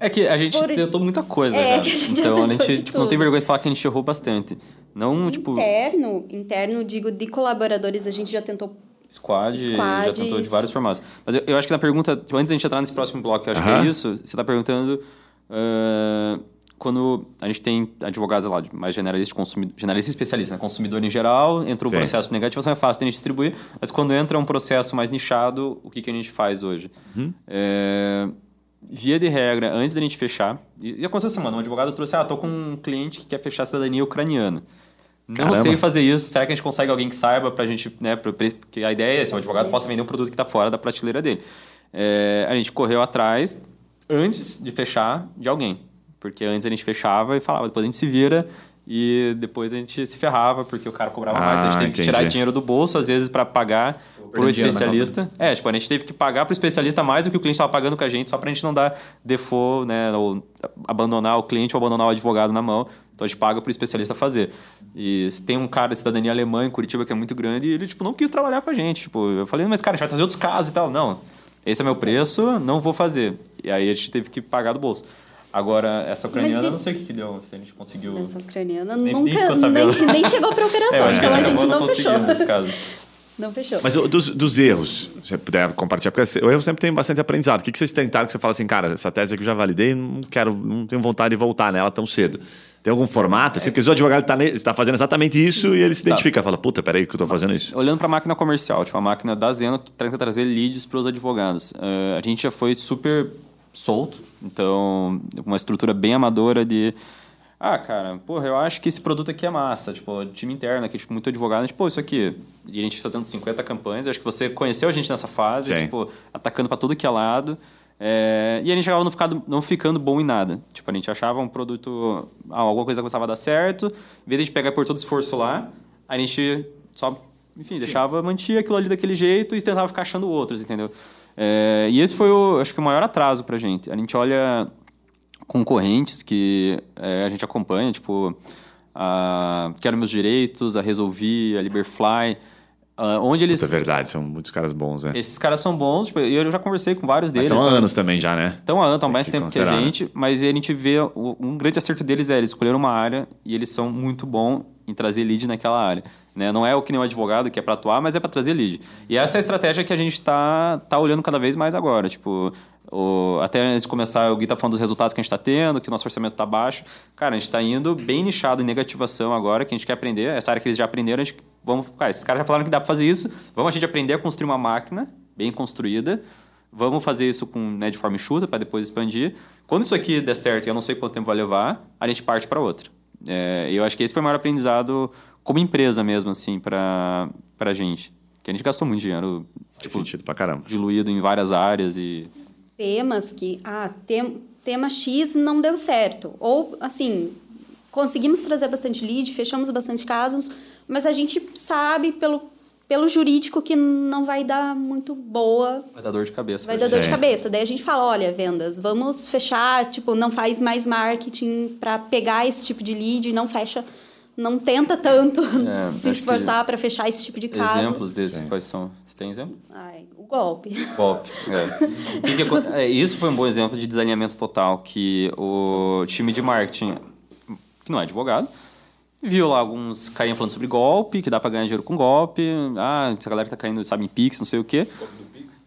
É que a gente Por- tentou muita coisa É, já. que [laughs] a gente já então a gente de tipo, não tem vergonha de falar que a gente errou bastante. Não, tipo, Interno, interno, digo, de colaboradores, a gente já tentou squad, já Squads. tentou de vários formatos. Mas eu, eu acho que na pergunta, tipo, antes da gente entrar nesse próximo bloco, eu acho que Aham. é isso, você está perguntando ah, quando a gente tem advogados lá, mais generalista, consumi- generalista e especialista, né? consumidor em geral, entra o Sim. processo de negativação, é fácil de a gente distribuir, mas quando entra um processo mais nichado, o que, que a gente faz hoje? Uhum. É, via de regra, antes da gente fechar, e, aconteceu essa semana, um advogado trouxe, ah, tô com um cliente que quer fechar a cidadania ucraniana. Não Caramba. sei fazer isso. Será que a gente consegue alguém que saiba pra gente, né? pra- Porque a ideia é esse, o advogado possa vender um produto que está fora da prateleira dele. É, a gente correu atrás, antes de fechar, de alguém. Porque antes a gente fechava e falava, depois a gente se vira E depois a gente se ferrava, porque o cara cobrava mais. A gente Ah, teve que tirar entendi. dinheiro do bolso, às vezes, para pagar pro especialista. É, tipo, a gente teve que pagar pro especialista mais do que o cliente estava pagando com a gente, só pra gente não dar default, né? Ou abandonar o cliente ou abandonar o advogado na mão. Então a gente paga pro especialista fazer. E se tem um cara de cidadania alemã em Curitiba que é muito grande, e ele, tipo, não quis trabalhar com a gente. Tipo, eu falei, mas cara, a gente vai trazer outros casos e tal. Não, esse é meu preço, não vou fazer. E aí a gente teve que pagar do bolso. Agora, essa ucraniana, de- eu não sei o que, que deu, se a gente conseguiu. Essa ucraniana Nem- nunca nem, nem chegou pra [laughs] operação, É, eu acho que então a a gente não não fechou. nesse caso. [laughs] Não fechou. Mas dos, dos erros, se você puder compartilhar, porque o erro sempre tem bastante aprendizado. O que, que vocês tentaram que você fala assim, cara, essa tese aqui eu já validei, não quero, não tenho vontade de voltar nela tão cedo. Tem algum formato? Assim, porque o advogado está tá fazendo exatamente isso e ele se Tá. identifica, fala, puta, peraí que eu tô fazendo isso. Olhando para a máquina comercial, tipo, a máquina da Zeno tenta trazer leads para os advogados. Eh, a gente já foi super solto, então, uma estrutura bem amadora de. Ah, cara, porra, eu acho que esse produto aqui é massa. Tipo, time interno aqui, tipo, muito advogado, pô, isso aqui. E a gente fazendo 50 campanhas, eu acho que você conheceu a gente nessa fase, Sim. tipo, atacando para tudo que é lado. É, e a gente acabava não ficando, não ficando bom em nada. Tipo, a gente achava um produto, ah, alguma coisa começava a dar certo, em vez de pegar por todo esforço lá, a gente só, enfim, deixava, mantia aquilo ali daquele jeito e tentava ficar achando outros, entendeu? É, e esse foi, o, acho que, o maior atraso pra gente. A gente olha concorrentes que é, a gente acompanha, tipo, a Quero Meus Direitos, a Resolvi, a Liberfly, ah, onde eles... Puta, é verdade, são muitos caras bons, né? Esses caras são bons, tipo, e eu já conversei com vários Mas deles. estão há então- anos também já, né? Estão há anos, estão mais que tempo que a gente, mas a gente vê um grande acerto deles é eles escolheram uma área e eles são muito bons em trazer lead naquela área. Né? Não é o que nem o advogado que é para atuar, mas é para trazer lead. E essa é a estratégia que a gente está tá olhando cada vez mais agora. Tipo, o- até antes de começar, o Gui tá falando dos resultados que a gente está tendo, que o nosso orçamento está baixo. Cara, a gente está indo bem nichado em negativação agora, que a gente quer aprender. Essa área que eles já aprenderam, a gente, vamos, cara, esses caras já falaram que dá para fazer isso. Vamos a gente aprender a construir uma máquina bem construída. Vamos fazer isso com, né, de forma enxuta para depois expandir. Quando isso aqui der certo, e eu não sei quanto tempo vai levar, a gente parte para outra. É, eu acho que esse foi o maior aprendizado como empresa mesmo, assim, para a gente. Que a gente gastou muito dinheiro, Faz tipo, sentido pra caramba. diluído em várias áreas e... temas que, ah, tem, tema X não deu certo. Ou, assim, conseguimos trazer bastante lead, fechamos bastante casos, mas a gente sabe pelo, pelo jurídico que não vai dar muito boa, Vai dar dor de cabeça. vai dar gente. dor de Sim. cabeça. Daí a gente fala, olha, vendas, vamos fechar, tipo, não faz mais marketing para pegar esse tipo de lead, não fecha, não tenta tanto É, [laughs] se esforçar para fechar esse tipo de caso. Exemplos desses, quais são? Você tem exemplo? Ai, o golpe. Golpe. É. [laughs] Que é, isso foi um bom exemplo de desalinhamento total, que o time de marketing, que não é advogado, viu lá alguns carinha falando sobre golpe, que dá pra ganhar dinheiro com golpe, ah, essa galera tá caindo, sabe, em Pix, não sei o quê.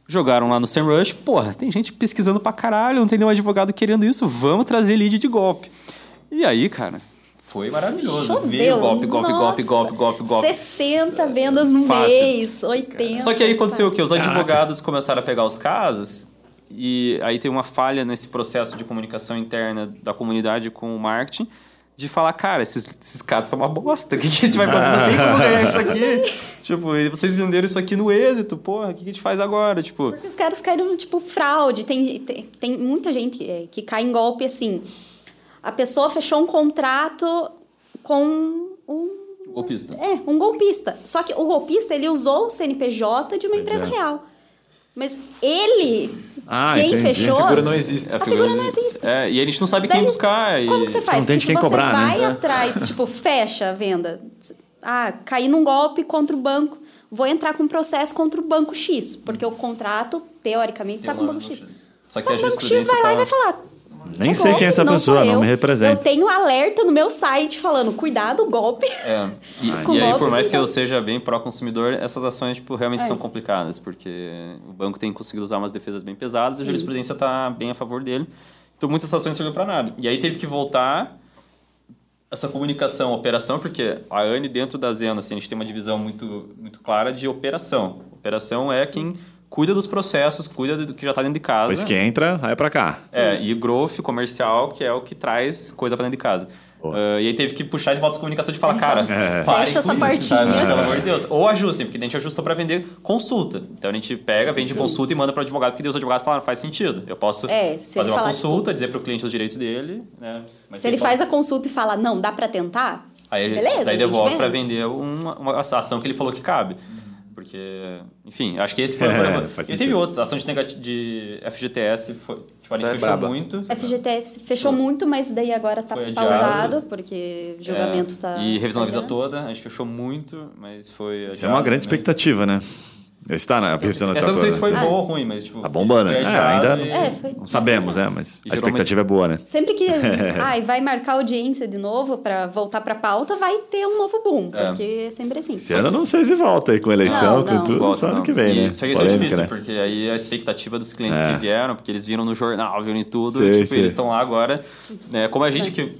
Jogaram lá no SEMrush, porra, tem gente pesquisando pra caralho, não tem nenhum advogado querendo isso, vamos trazer lead de golpe. E aí, cara, foi maravilhoso. Veio golpe, golpe, golpe, golpe, golpe, golpe. 60 vendas no Fácil. mês, 80. Só que aí aconteceu o quê? Os advogados começaram a pegar os casos e aí tem uma falha nesse processo de comunicação interna da comunidade com o marketing de falar, cara, esses, esses casos são uma bosta. O que, que a gente vai fazer? Não tem como ganhar isso [laughs] aqui. tipo, vocês venderam isso aqui no êxito, porra, o que, que a gente faz agora? Tipo, Os caras caíram, tipo, fraude. Tem, tem, tem muita gente é, que cai em golpe assim. A pessoa fechou um contrato com um. golpista. É, um golpista. Só que o golpista, ele usou o CNPJ de uma Pois empresa é. real. Mas ele, Ah, quem entendi. fechou... A figura não existe. A figura não existe. É, e a gente não sabe quem Daí, buscar. e- Como que você faz? não tem de Porque quem você cobrar, né? vai É. atrás, tipo, fecha a venda. Ah, caí num golpe contra o banco. Vou entrar com um processo contra o banco X, porque o contrato, teoricamente, tá com o banco X. Só que Só que o banco X vai lá e vai falar. Nem "É sei quem é essa golpe, pessoa, não me representa. Eu tenho alerta no meu site falando, cuidado, golpe. É. E, [laughs] e aí, por mais que eu seja bem pró-consumidor, essas ações tipo, realmente É. são complicadas, porque o banco tem conseguido usar umas defesas bem pesadas e a jurisprudência está bem a favor dele. Então, muitas ações não serviram para nada. E aí teve que voltar essa comunicação, operação, porque a ANE, dentro da Zena, assim, a gente tem uma divisão muito, muito clara de operação. Operação é quem cuida dos processos, cuida do que já está dentro de casa. Depois que entra, vai pra cá. É, e growth comercial, que é o que traz coisa pra dentro de casa. Ah, e aí teve que puxar de volta essa comunicação de falar, cara, É. Fecha com essa isso, sabe? portinha. Pelo amor de Deus. Ou ajustem, porque a gente ajustou pra vender consulta. Então a gente pega, vende consulta e manda pro advogado, porque daí os advogados falaram, faz sentido. Eu posso É, se fazer uma consulta, dizer pro cliente os direitos dele, né? Mas Se ele fala- faz a consulta e fala, não, dá pra tentar, Aí, Beleza, a daí devolve para vende. vender uma, uma ação que ele falou que cabe. Porque, enfim, acho que esse foi o É, [laughs] problema. faz E sentido. teve outros. A ação de, de FGTS, foi, tipo, a gente Essa é fechou braba. muito. FGTS fechou muito, mas daí agora tá Foi adiado. pausado, porque o julgamento É, tá. E revisão da vida toda, a gente fechou muito, mas foi. Isso é uma adiado, grande né? expectativa, né? Está na revisão da Essa eu não sei se foi Ah. boa ou ruim, mas tipo. Tá bombando, foi né? É, ainda e- É, foi. Não sabemos, né? Mas E a expectativa é boa, né? Sempre que [laughs] ai, vai marcar audiência de novo pra voltar pra pauta, vai ter um novo boom, É. porque é sempre assim. Esse ano eu não sei se volta aí com eleição, Não, com não. tudo, Volta, só ano não. que vem, E né? Só que isso é Polêmica, difícil, né? porque aí a expectativa dos clientes É. que vieram, porque eles viram no jornal, viram em tudo, Sei, e, tipo, sei. eles estão lá agora. Né, como a gente que.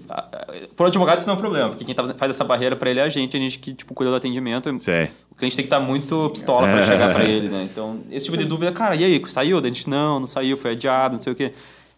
Por advogado isso não é um problema, porque quem tá, faz essa barreira pra ele é a gente, a gente que tipo, cuida do atendimento. Sei. O cliente tem que estar muito pistola pra É. chegar pra ele, né? Então, esse tipo de dúvida, cara, e aí, saiu? Daí A gente, não, não saiu, foi adiado, não sei o quê.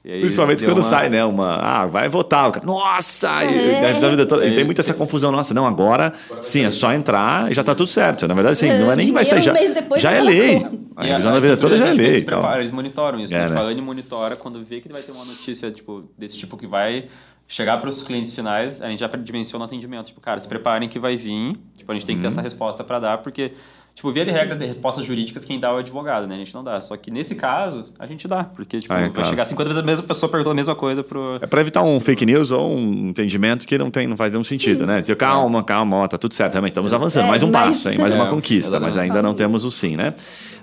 E aí Principalmente quando uma- sai, né? Uma. Ah, vai votar. O cara, Nossa! E, É. e. E É. tem muita essa confusão. Nossa, não, agora sim, é só entrar e já tá tudo certo. Na verdade, sim, não é nem vai sair. Já, um mês depois já é tá lei. A revisão da vida toda já é gente lei. se então. prepara, eles monitoram isso. É, né? A Anne monitora quando vê que vai ter uma notícia tipo, desse tipo que vai chegar para os clientes finais, a gente já dimensiona o atendimento. Tipo, cara, se preparem que vai vir. Tipo, a gente tem que ter Uhum. essa resposta para dar, porque, tipo, via de regra de respostas jurídicas, quem dá é o advogado, né? A gente não dá. Só que nesse caso, a gente dá, porque, tipo, Ah, é vai claro. chegar 50 vezes a mesma pessoa perguntando a mesma coisa pro. É para evitar um fake news ou um entendimento que não, tem, não faz nenhum sentido, né? Dizer, calma, calma, ó, tá tudo certo, realmente estamos avançando. É, mais um mas- passo, hein? Mais uma É, conquista, mas ainda não temos o sim, né?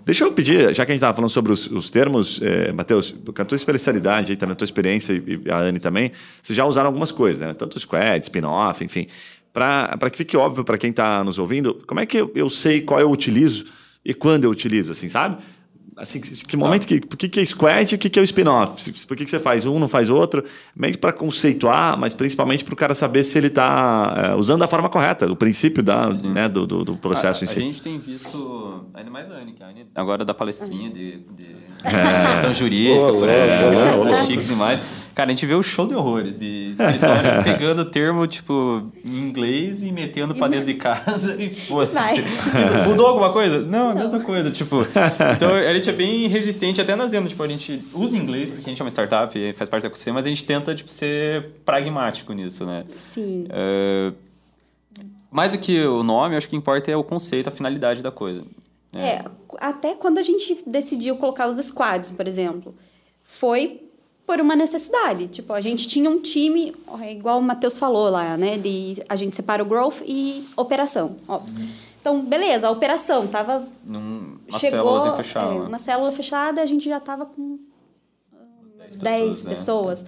Deixa eu pedir, já que a gente estava falando sobre os, os termos, eh, Matheus, com a tua especialidade aí também, a tua experiência e e a Anne também, vocês já usaram algumas coisas, né? Tanto squad, spin-off, enfim. Para que fique óbvio para quem está nos ouvindo, como é que eu, eu sei qual eu utilizo e quando eu utilizo, assim, sabe? Assim, que momento que. Por que, que é squad e o que, que é o spin-off? Se- Por que, que você faz um, não faz outro? Meio que para conceituar, mas principalmente para o cara saber se ele está usando da forma correta, o princípio da, né, do, do, do processo a, em a si. gente tem visto, ainda mais a Anne, que a Anne agora dá palestrinha de, de É. questão jurídica, por aí, é, chique demais. Cara, a gente vê o show de horrores de escritório [laughs] pegando o termo, tipo, em inglês e metendo pra dentro de casa e [laughs] foda-se. [laughs] Mudou alguma coisa? Não, a mesma coisa, tipo. Então, a gente é bem resistente até na Zeno, tipo, a gente usa inglês porque a gente é uma startup e faz parte da ecossistema, mas a gente tenta, tipo, ser pragmático nisso, né? Sim. É, mais do que o nome, eu acho que importa é o conceito, a finalidade da coisa. né? É, até quando a gente decidiu colocar os squads, por exemplo, foi por uma necessidade. Tipo, a gente tinha um time, igual o Matheus falou lá, né? De a gente separa o growth e operação, óbvio. Então, beleza, a operação tava. Num, uma chegou. célula fechada. é, né? uma célula fechada, a gente já tava com umas 10 né? pessoas.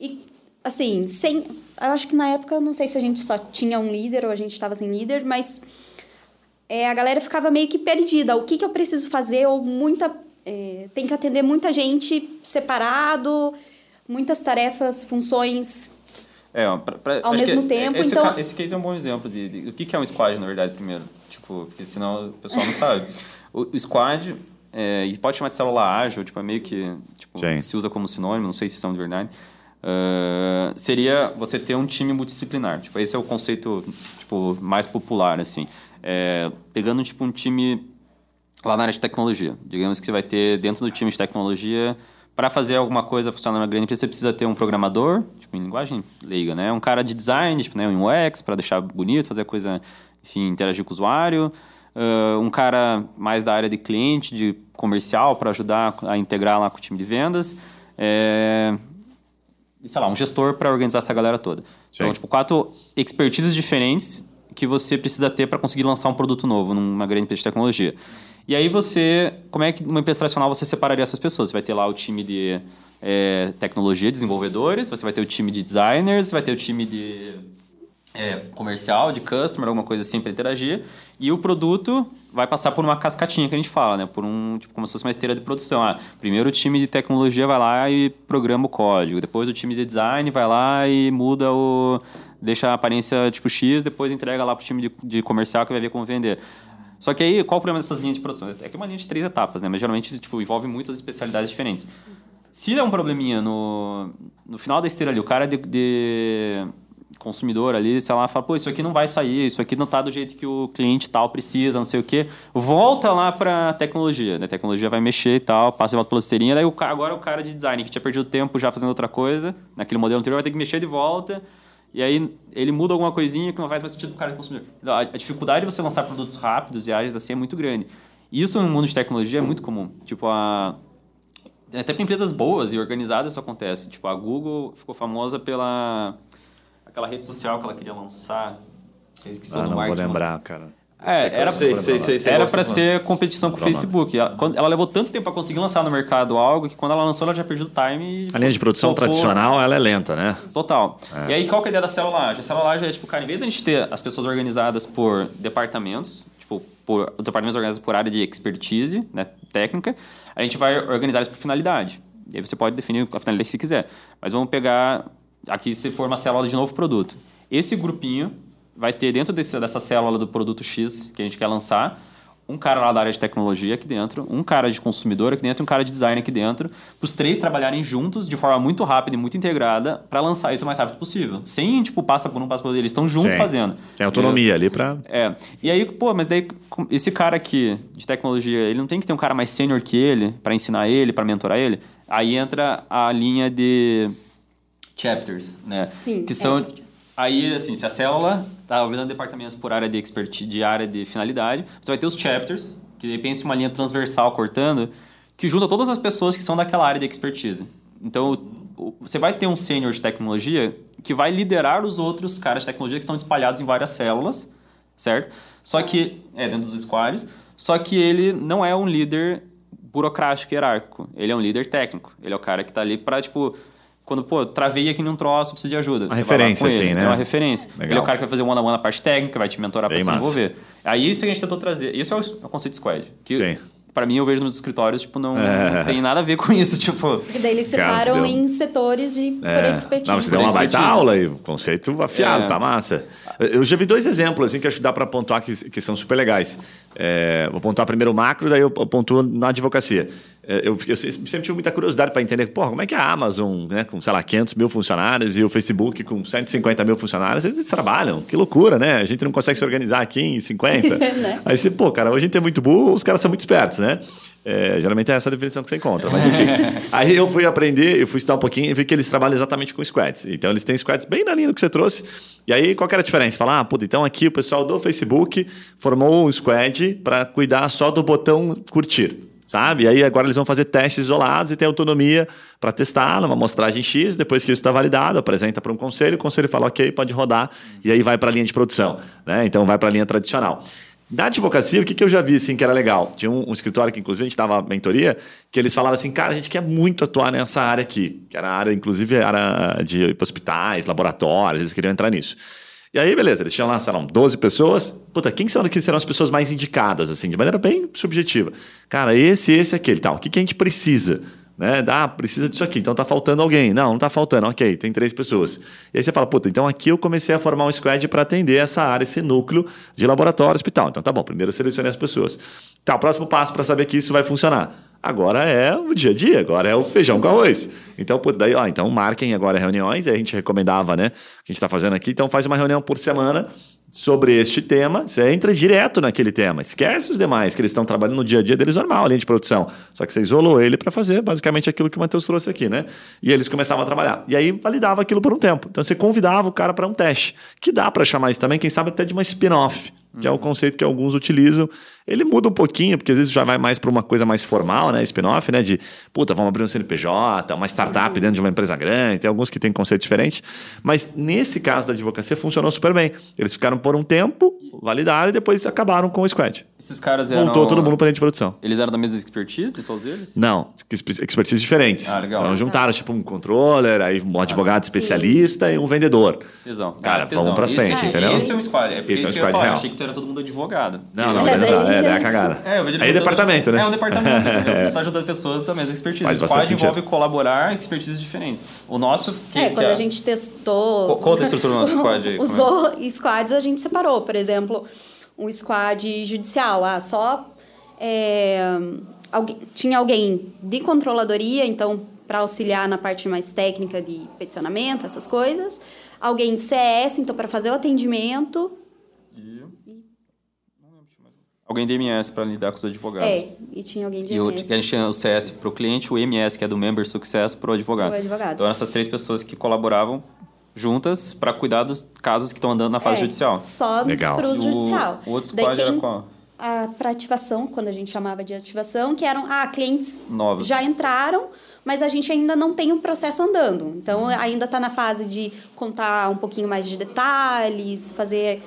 E, assim, sem. Eu acho que na época, não sei se a gente só tinha um líder ou a gente estava sem líder, mas é, a galera ficava meio que perdida. O que, que eu preciso fazer? Ou muita. É, tem que atender muita gente separado, muitas tarefas, funções. É, pra- pra- Ao mesmo tempo, esse, então- esse case é um bom exemplo de, de- do que, que é um squad, na verdade, primeiro. Tipo, porque senão o pessoal não sabe. O, o squad, é, e pode chamar de célula ágil, tipo, é meio que tipo, Sim. se usa como sinônimo, não sei se são de verdade. Ah, seria você ter um time multidisciplinar. Tipo, esse é o conceito tipo, mais popular, assim. É, pegando tipo, um time lá na área de tecnologia. Digamos que você vai ter dentro do time de tecnologia, para fazer alguma coisa funcionar na grande empresa, você precisa ter um programador, tipo, em linguagem leiga, né? Um cara de design, tipo, né? um UX, para deixar bonito, fazer a coisa, enfim, interagir com o usuário. Ah, um cara mais da área de cliente, de comercial, para ajudar a integrar lá com o time de vendas. É, e, sei lá, um gestor para organizar essa galera toda. Então, Sim. tipo, quatro expertises diferentes que você precisa ter para conseguir lançar um produto novo numa grande empresa de tecnologia. E aí você, como é que numa empresa tradicional você separaria essas pessoas? Você vai ter lá o time de é, tecnologia, desenvolvedores, você vai ter o time de designers, vai ter o time de é, comercial, de customer, alguma coisa assim para interagir. E o produto vai passar por uma cascatinha que a gente fala, né? Por um, tipo, como se fosse uma esteira de produção. Ah, primeiro o time de tecnologia vai lá e programa o código. Depois o time de design vai lá e muda o... Deixa a aparência tipo X, depois entrega lá pro time de, de comercial que vai ver como vender. Só que aí, qual o problema dessas linhas de produção? É que é uma linha de três etapas, né? Mas geralmente, tipo, envolve muitas especialidades diferentes. Se der um probleminha no, no final da esteira ali, o cara de, de consumidor ali, sei lá, fala, pô, isso aqui não vai sair, isso aqui não tá do jeito que o cliente tal precisa, não sei o quê, volta lá pra tecnologia, né? A tecnologia vai mexer e tal, passa e volta pela esteirinha, daí o, agora o cara de design que tinha perdido tempo já fazendo outra coisa, naquele modelo anterior, vai ter que mexer de volta, E aí ele muda alguma coisinha que não faz mais sentido para o cara consumidor. Então, a dificuldade de você lançar produtos rápidos e ágeis assim é muito grande. Isso no mundo de tecnologia é muito comum. Tipo, a... até para empresas boas e organizadas isso acontece. Tipo, a Google ficou famosa pela aquela rede social que ela queria lançar. Você esqueceu Ah, não vou marketing. lembrar, cara. É, era, Sei, sei, sei, sei, era gosto para falar. ser competição com o. Facebook. Ela, ela levou tanto tempo para conseguir lançar no mercado algo que quando ela lançou ela já perdeu o time. A linha de produção topou tradicional, ela é lenta, né? Total. E aí, qual que é a ideia da célula-laje? A célula-laje é, tipo, cara, em vez de a gente ter as pessoas organizadas por departamentos, tipo, por departamentos organizados por área de expertise, né, técnica, a gente vai organizar isso por finalidade. E aí você pode definir a finalidade que você quiser. Mas vamos pegar, aqui se for uma célula de novo produto. Esse grupinho vai ter dentro desse, dessa célula do produto X que a gente quer lançar, um cara lá da área de tecnologia aqui dentro, um cara de consumidor aqui dentro e um cara de design aqui dentro, para os três trabalharem juntos de forma muito rápida e muito integrada para lançar isso o mais rápido possível. Sem, tipo, passa por um, passa por outro. Eles estão juntos Sim. fazendo. Tem autonomia ali pra. É. E aí, pô, mas daí esse cara aqui de tecnologia, ele não tem que ter um cara mais sênior que ele para ensinar ele, para mentorar ele? Aí entra a linha de chapters, né? Sim, Que é. Aí assim, se a célula tá organizando departamentos por área de expertise, de área de finalidade, você vai ter os chapters, que de repente uma linha transversal cortando, que junta todas as pessoas que são daquela área de expertise. Então, você vai ter um sênior de tecnologia que vai liderar os outros caras de tecnologia que estão espalhados em várias células, certo? Só que, é, dentro dos squads, só que ele não é um líder burocrático hierárquico. Ele é um líder técnico. Ele é o cara que tá ali para tipo, quando, pô, travei aqui num troço, preciso de ajuda. Uma Você vai lá referência, com ele. assim, né? É uma referência. Legal. Ele é o cara que vai fazer one-on-one na parte técnica, vai te mentorar para se desenvolver. Aí isso que a gente tentou trazer. Isso é o, é o conceito de squad. Que, Sim. Pra mim, eu vejo nos escritórios, tipo, não, É. não tem nada a ver com isso. Tipo, Porque daí eles separam deu. em setores de por É. expertise. Não, você deu uma baita aula aí, conceito afiado, É. tá massa. Eu já vi dois exemplos assim que acho que dá para pontuar que, que são super legais. É, vou pontuar primeiro o macro, daí eu pontuo na advocacia. É, eu, eu sempre tive muita curiosidade para entender, porra, como é que a Amazon, né, com, sei lá, 500 mil funcionários e o Facebook com 150 mil funcionários, eles trabalham. Que loucura, né? A gente não consegue se organizar aqui em 50. [laughs] Né? Aí você, pô, cara, a gente é muito burro, os caras são muito espertos, né? É, geralmente é essa a definição que você encontra, mas enfim. [laughs] Aí eu fui aprender, eu fui estudar um pouquinho e vi que eles trabalham exatamente com squads. Então eles têm squads bem na linha do que você trouxe. E aí qual era a diferença? Falar, ah, puta, então aqui o pessoal do Facebook formou um squad para cuidar só do botão curtir. Sabe? E aí agora eles vão fazer testes isolados e tem autonomia para testar numa amostragem X. Depois que isso está validado, apresenta para um conselho, o conselho fala, ok, pode rodar, e aí vai para a linha de produção. Né? Então vai para a linha tradicional. Na advocacia, o que, que eu já vi assim que era legal? Tinha um, um escritório que, inclusive, a gente dava mentoria, que eles falavam assim, cara, a gente quer muito atuar nessa área aqui, que era a área, inclusive, área de hospitais, laboratórios, eles queriam entrar nisso. E aí, beleza, eles tinham lá, sei lá, 12 pessoas. Puta, quem são que serão as pessoas mais indicadas, assim, de maneira bem subjetiva? Cara, esse, esse, aquele, tal. O que, que a gente precisa? Né? Ah, precisa disso aqui, então tá faltando alguém. Não, não tá faltando, ok, tem três pessoas. E aí você fala, puta, então aqui eu comecei a formar um squad para atender essa área, esse núcleo de laboratório, hospital. Então tá bom, primeiro eu selecionei as pessoas. Tá, o próximo passo para saber que isso vai funcionar. Agora é o dia a dia, agora é o feijão com arroz. Então, puta, daí, ó, então marquem agora reuniões, aí a gente recomendava, né, que a gente tá fazendo aqui, então faz uma reunião por semana sobre este tema, você entra direto naquele tema. Esquece os demais, que eles estão trabalhando no dia a dia deles normal, linha de produção. Só que você isolou ele para fazer basicamente aquilo que o Matheus trouxe aqui, né? E eles começavam a trabalhar. E aí validava aquilo por um tempo. Então você convidava o cara para um teste, que dá para chamar isso também, quem sabe até de uma spin-off, que é o conceito que alguns utilizam. Ele muda um pouquinho, porque às vezes já vai mais para uma coisa mais formal, né? Spin-off, né? De, puta, vamos abrir um CNPJ, uma startup dentro de uma empresa grande. Tem alguns que têm conceito diferente. Mas nesse caso da advocacia funcionou super bem. Eles ficaram por um tempo, validaram, e depois acabaram com o squad. esses caras eram... Voltou todo mundo para a linha de produção. Eles eram da mesma expertise, todos eles? Não, expe- expertise diferentes. Ah, legal. Então, juntaram, tipo, um controller, aí um advogado especialista e um vendedor. Tesão. Cara, tesão. vamos Esse- frente, é, entendeu? Esse é um squad. É Esse é um que eu squad falar. real. Achei que tu era todo mundo advogado. Não, não, É, beleza, daí- não, é, é a cagada. É, eu vejo Aí é departamento, né? É um departamento. [laughs] Você tá ajudando pessoas da mesma expertise. Faz o squad envolve colaborar expertises diferentes. O nosso É, case, quando que a gente testou. Qual- é a estrutura do nosso squad aí? [laughs] Os squads a gente separou. Por exemplo, um squad judicial. Ah, só. é, alguém, tinha alguém de controladoria, então, para auxiliar na parte mais técnica de peticionamento, essas coisas. Alguém de CS, então, para fazer o atendimento. Alguém de MS para lidar com os advogados. É, e tinha alguém de E o, MS. a gente tinha o CS para o cliente, o MS, que é do Member Success, para o advogado. Pro advogado. Então, essas três pessoas que colaboravam juntas para cuidar dos casos que estão andando na fase É, judicial. Só Legal. para uso judicial. O outro Daí squad era tem qual? a para ativação, quando a gente chamava de ativação, que eram ah, clientes Novos. já entraram, mas a gente ainda não tem um processo andando. Então ainda está na fase de contar um pouquinho mais de detalhes, fazer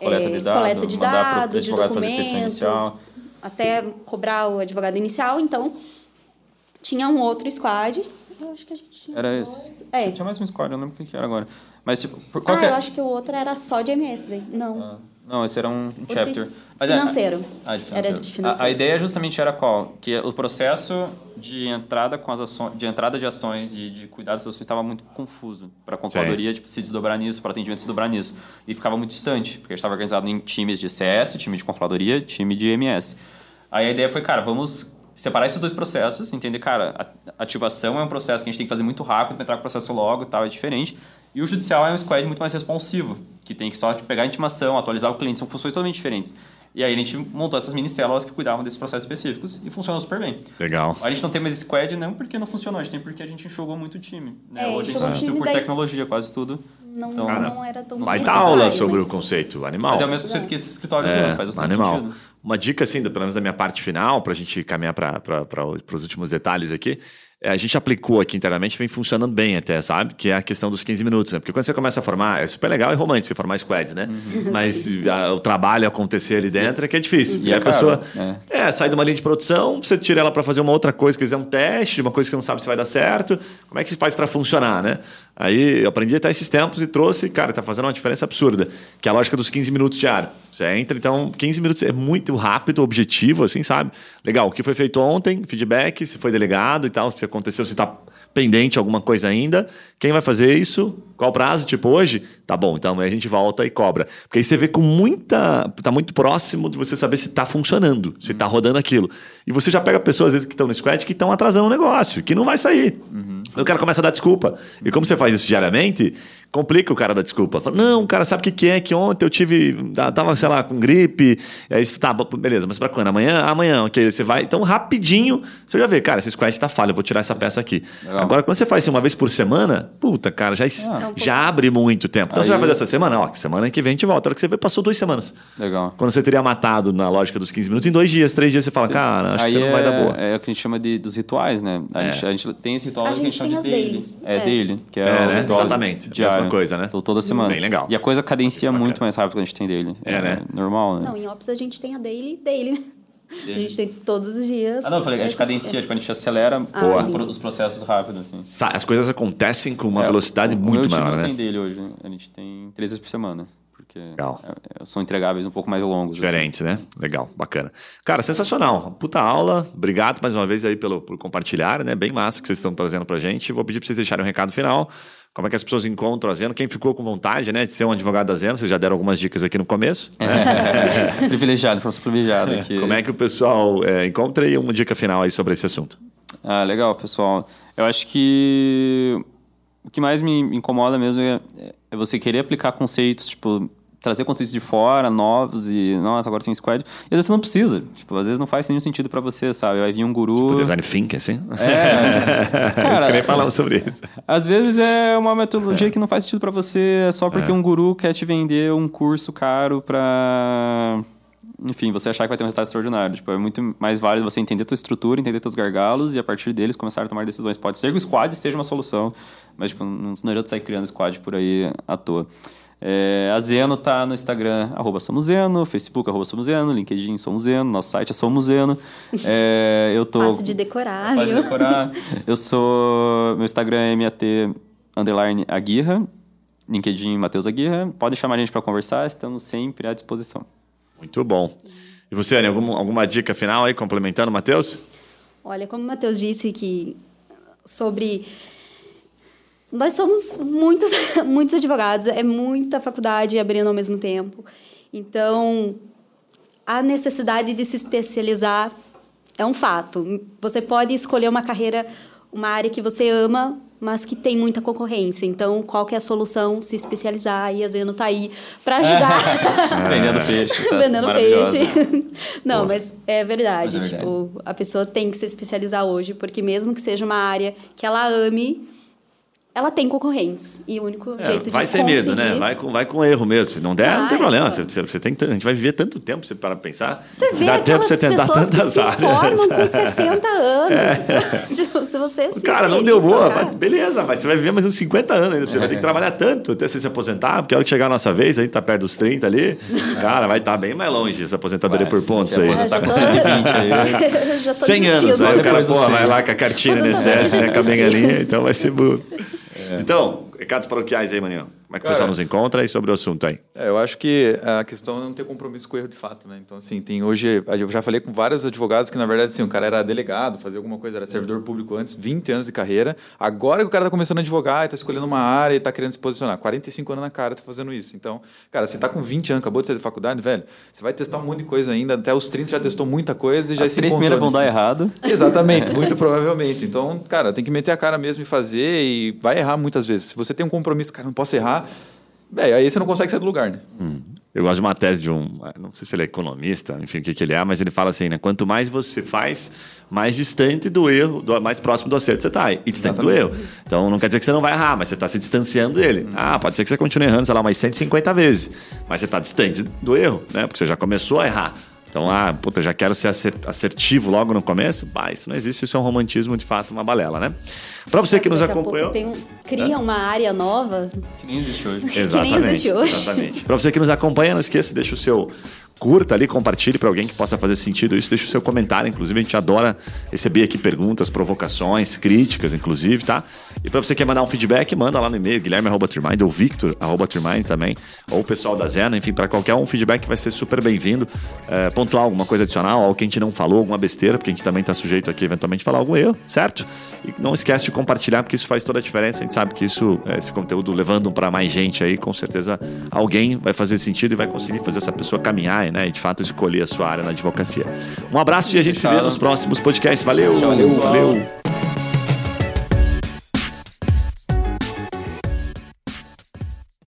Coleta eh, de dados, coleta de dados, de documentos, inicial. até cobrar o advogado inicial. Então tinha um outro squad. Eu acho que a gente tinha Era dois. esse. É. Tinha mais um squad, eu não lembro o que era agora. Mas, tipo, por- qual Ah, que é? eu acho que o outro era só de MS, daí. Não. Ah, Não, esse era um chapter. Mas é- financeiro. Ah, de Era financeiro. de financeiro. A, a ideia justamente era qual? Que o processo de entrada com as ações, de entrada de ações e de cuidar das ações estava muito confuso para a controladoria, tipo, se desdobrar nisso, para atendimento se desdobrar nisso. E ficava muito distante, porque a gente estava organizado em times de CS, time de controladoria, time de MS. Aí a ideia foi, cara, vamos separar esses dois processos, entender, cara, a- ativação é um processo que a gente tem que fazer muito rápido, entrar com o processo logo e tal, é diferente. E o judicial é um squad muito mais responsivo, que tem que só tipo, pegar a intimação, atualizar o cliente, são funções totalmente diferentes. E aí a gente montou essas mini células que cuidavam desses processos específicos e funcionou super bem. Legal. A gente não tem mais squad não porque não funcionou, a gente tem porque a gente enxugou muito o time. Né? É, Hoje a gente substituiu por daí- tecnologia, quase tudo. Não, Então, não era tão Vai dar aula sobre mas- o conceito animal. Mas é o mesmo conceito que esse escritório É, usa, faz bastante animal. sentido. Uma dica, assim, pelo menos da minha parte final, para a gente caminhar para os últimos detalhes aqui, é, a gente aplicou aqui internamente, vem funcionando bem até, sabe? Que é a questão dos 15 minutos, né? Porque quando você começa a formar, é super legal e romântico você formar squads, né? Uhum. Mas [laughs] a- o trabalho acontecer ali dentro é que é difícil. E E é a pessoa caro, é. sai de uma linha de produção, você tira ela para fazer uma outra coisa, quiser um teste, uma coisa que você não sabe se vai dar certo. Como é que faz para funcionar, né? Aí eu aprendi até esses tempos e trouxe, cara, tá fazendo uma diferença absurda, que é a lógica dos 15 minutos diário. Você entra, então 15 minutos é muito rápido, objetivo, assim, sabe? Legal, o que foi feito ontem, feedback, se foi delegado e tal, se aconteceu, se tá pendente alguma coisa ainda. Quem vai fazer isso? Qual prazo? Tipo, hoje? Tá bom, então aí a gente volta e cobra. Porque aí você vê com muita. Tá muito próximo de você saber se tá funcionando, se tá rodando aquilo. E você já pega pessoas, às vezes, que estão no squad que estão atrasando o negócio, que não vai sair. Aí o cara começa a dar desculpa. E como você faz isso diariamente, complica o cara dar desculpa. Fala, não, cara, sabe o que, que é? Que ontem eu tive. Tava, sei lá, com gripe. Aí você, tá, beleza, mas pra quando? Amanhã? Amanhã, ok. Você vai. Então, rapidinho, você já vê, cara, esse squad tá falho, eu vou tirar essa peça aqui. Legal. Agora, quando você faz isso uma vez por semana, puta, cara, já, já abre muito tempo. Então você Aí- vai fazer essa semana? Ó, que semana que vem a gente volta. A hora que você vê, passou duas semanas. Legal. Quando você teria matado na lógica dos 15 minutos, em dois dias, três dias, você fala, cara, acho que você não vai dar boa. É o que a gente chama de, dos rituais, né? A, gente, a gente tem esse ritual A que a gente tem as daily. dailies. É, É. daily, que é, É, né? Exatamente. diário. Mesma coisa, né? Então, toda semana. Bem legal. E a coisa cadencia Bacana. muito mais rápido quando a gente tem daily. É, né? Normal, né? Não, em Ops a gente tem a daily, daily. A gente tem todos os dias. Ah, não, eu falei, a gente cadencia, tipo, a gente acelera Ah, os, processos rápidos, assim. As coisas acontecem com uma É, velocidade o muito meu time maior, não né? tem dele hoje. A gente tem três vezes por semana. Porque Legal. é- é- são entregáveis um pouco mais longos. assim. Diferentes, né? Legal, bacana. Cara, sensacional. Puta aula. Obrigado mais uma vez aí pelo, por compartilhar, né? Bem massa que vocês estão trazendo pra gente. Vou pedir pra vocês deixarem um recado final. Como é que as pessoas encontram a Zeno? Quem ficou com vontade, né, de ser um advogado da Zeno? Vocês já deram algumas dicas aqui no começo. né? [laughs] privilegiado, informação privilegiada aqui. Como é que o pessoal é, encontra aí uma dica final aí sobre esse assunto? Ah, legal, pessoal. Eu acho que o que mais me incomoda mesmo é, é você querer aplicar conceitos, tipo, trazer conceitos de fora, novos e, nossa, agora tem squad. E às vezes você não precisa. Tipo, às vezes não faz nenhum sentido pra você, sabe? Vai vir um guru. O design thinking, assim? É. [laughs] Eles que nem falamos sobre isso. Às vezes é uma metodologia que não faz sentido pra você é só porque um guru quer te vender um curso caro pra. Enfim, você achar que vai ter um resultado extraordinário. Tipo, é muito mais válido você entender a tua estrutura, entender teus gargalos e a partir deles começar a tomar decisões. Pode ser que o squad seja uma solução, mas tipo, não, não adianta sair criando squad por aí à toa. É, a Zeno tá no Instagram, arroba Somos Zeno, Facebook, arroba Somos Zeno, LinkedIn Somos Zeno, nosso site é Somos Zeno. É, eu tô... Fácil de decorar, Pode viu? decorar. Eu sou. Meu Instagram é MAT underline Aguirra. LinkedIn Matheus Aguirra. Pode chamar a gente para conversar, estamos sempre à disposição. Muito bom. E você, Anny, alguma, alguma dica final aí, complementando, Matheus? Olha, como o Matheus disse que sobre. Nós somos muitos, [laughs] muitos advogados, é muita faculdade abrindo ao mesmo tempo. Então, a necessidade de se especializar é um fato. Você pode escolher uma carreira, uma área que você ama, mas que tem muita concorrência. Então, qual que é a solução? Se especializar. E a Zeno tá aí para ajudar. [laughs] Vendendo peixe. Tá Vendendo peixe. [laughs] Não, mas é verdade. Mas é verdade. Tipo, a pessoa tem que se especializar hoje, porque mesmo que seja uma área que ela ame, ela tem concorrentes. E o único É, jeito vai de sem medo, né? conseguir- Vai com, vai com erro mesmo. Se não der, não tem Vai, problema. Você, você tem, a gente vai viver tanto tempo, você para pra pensar. Você vê Dá tempo pra você tentar pessoas que tantas se áreas. formam com [laughs] 60 anos. [laughs] tipo, se você se Cara, não deu boa. mas beleza, mas você vai viver mais uns 50 anos ainda. Você vai ter que trabalhar tanto até você se aposentar, porque a hora que chegar a nossa vez, a gente tá perto dos 30 ali, [laughs] cara, vai estar bem mais longe essa aposentadoria por pontos se aí. aposentar É, com já tô- 120 aí. Eu já tô 100 anos, desistindo. aí o cara pô, 100. vai lá com a Aposentadoria INSS, né, com a bengalinha, então vai ser burro. Então, recados paroquiais aí, Maninho. Como é que o pessoal nos encontra e sobre o assunto aí? É, eu acho que a questão é não ter compromisso com o erro de fato, né? Então, assim, tem hoje. Eu já falei com vários advogados que, na verdade, assim, o cara era delegado, fazia alguma coisa, era servidor público antes, 20 anos de carreira. Agora que o cara tá começando a advogar e tá escolhendo uma área e tá querendo se posicionar. 45 anos na cara tá fazendo isso. Então, cara, você tá com 20 anos, acabou de sair da faculdade, velho, você vai testar um monte de coisa ainda. Até os 30 já testou muita coisa e já As se três primeiras vão dar errado. Exatamente, muito [laughs] provavelmente. Então, cara, tem que meter a cara mesmo e fazer e vai errar muitas vezes. Se você tem um compromisso, cara, não posso errar, velho, aí você não consegue sair do lugar, né? Eu gosto de uma tese de um, não sei se ele é economista, enfim, o que, que ele é, mas ele fala assim, né? Quanto mais você faz, mais distante do erro, do- mais próximo do acerto você está. E distante do erro. Então não quer dizer que você não vai errar, mas você está se distanciando dele. Ah, pode ser que você continue errando, sei lá, umas 150 vezes. Mas você está distante do erro, né? Porque você já começou a errar. Então, ah, puta, já quero ser assertivo logo no começo. Bah, isso não existe, isso é um romantismo, de fato, uma balela, né? Para você que nos acompanhou. tem um- cria uma área nova. Que nem existe hoje. Exatamente. existe hoje. Exatamente. Para você que nos acompanha, não esqueça, deixa o seu curta ali, compartilhe para alguém que possa fazer sentido isso, deixa o seu comentário, inclusive a gente adora receber aqui perguntas, provocações, críticas, inclusive, tá? E para você que quer mandar um feedback, manda lá no e-mail, guilherme.turmind ou victor.turmind também, ou o pessoal da Zena, enfim, para qualquer um feedback vai ser super bem-vindo. É, pontuar alguma coisa adicional, algo que a gente não falou, alguma besteira, porque a gente também está sujeito aqui eventualmente a falar algum erro, certo? E não esquece de compartilhar, porque isso faz toda a diferença. A gente sabe que isso, é, esse conteúdo levando para mais gente aí, com certeza alguém vai fazer sentido e vai conseguir fazer essa pessoa caminhar né, e de fato escolher a sua área na advocacia. Um abraço e a gente se vê nos próximos podcasts. Valeu! Tchau, pessoal. valeu.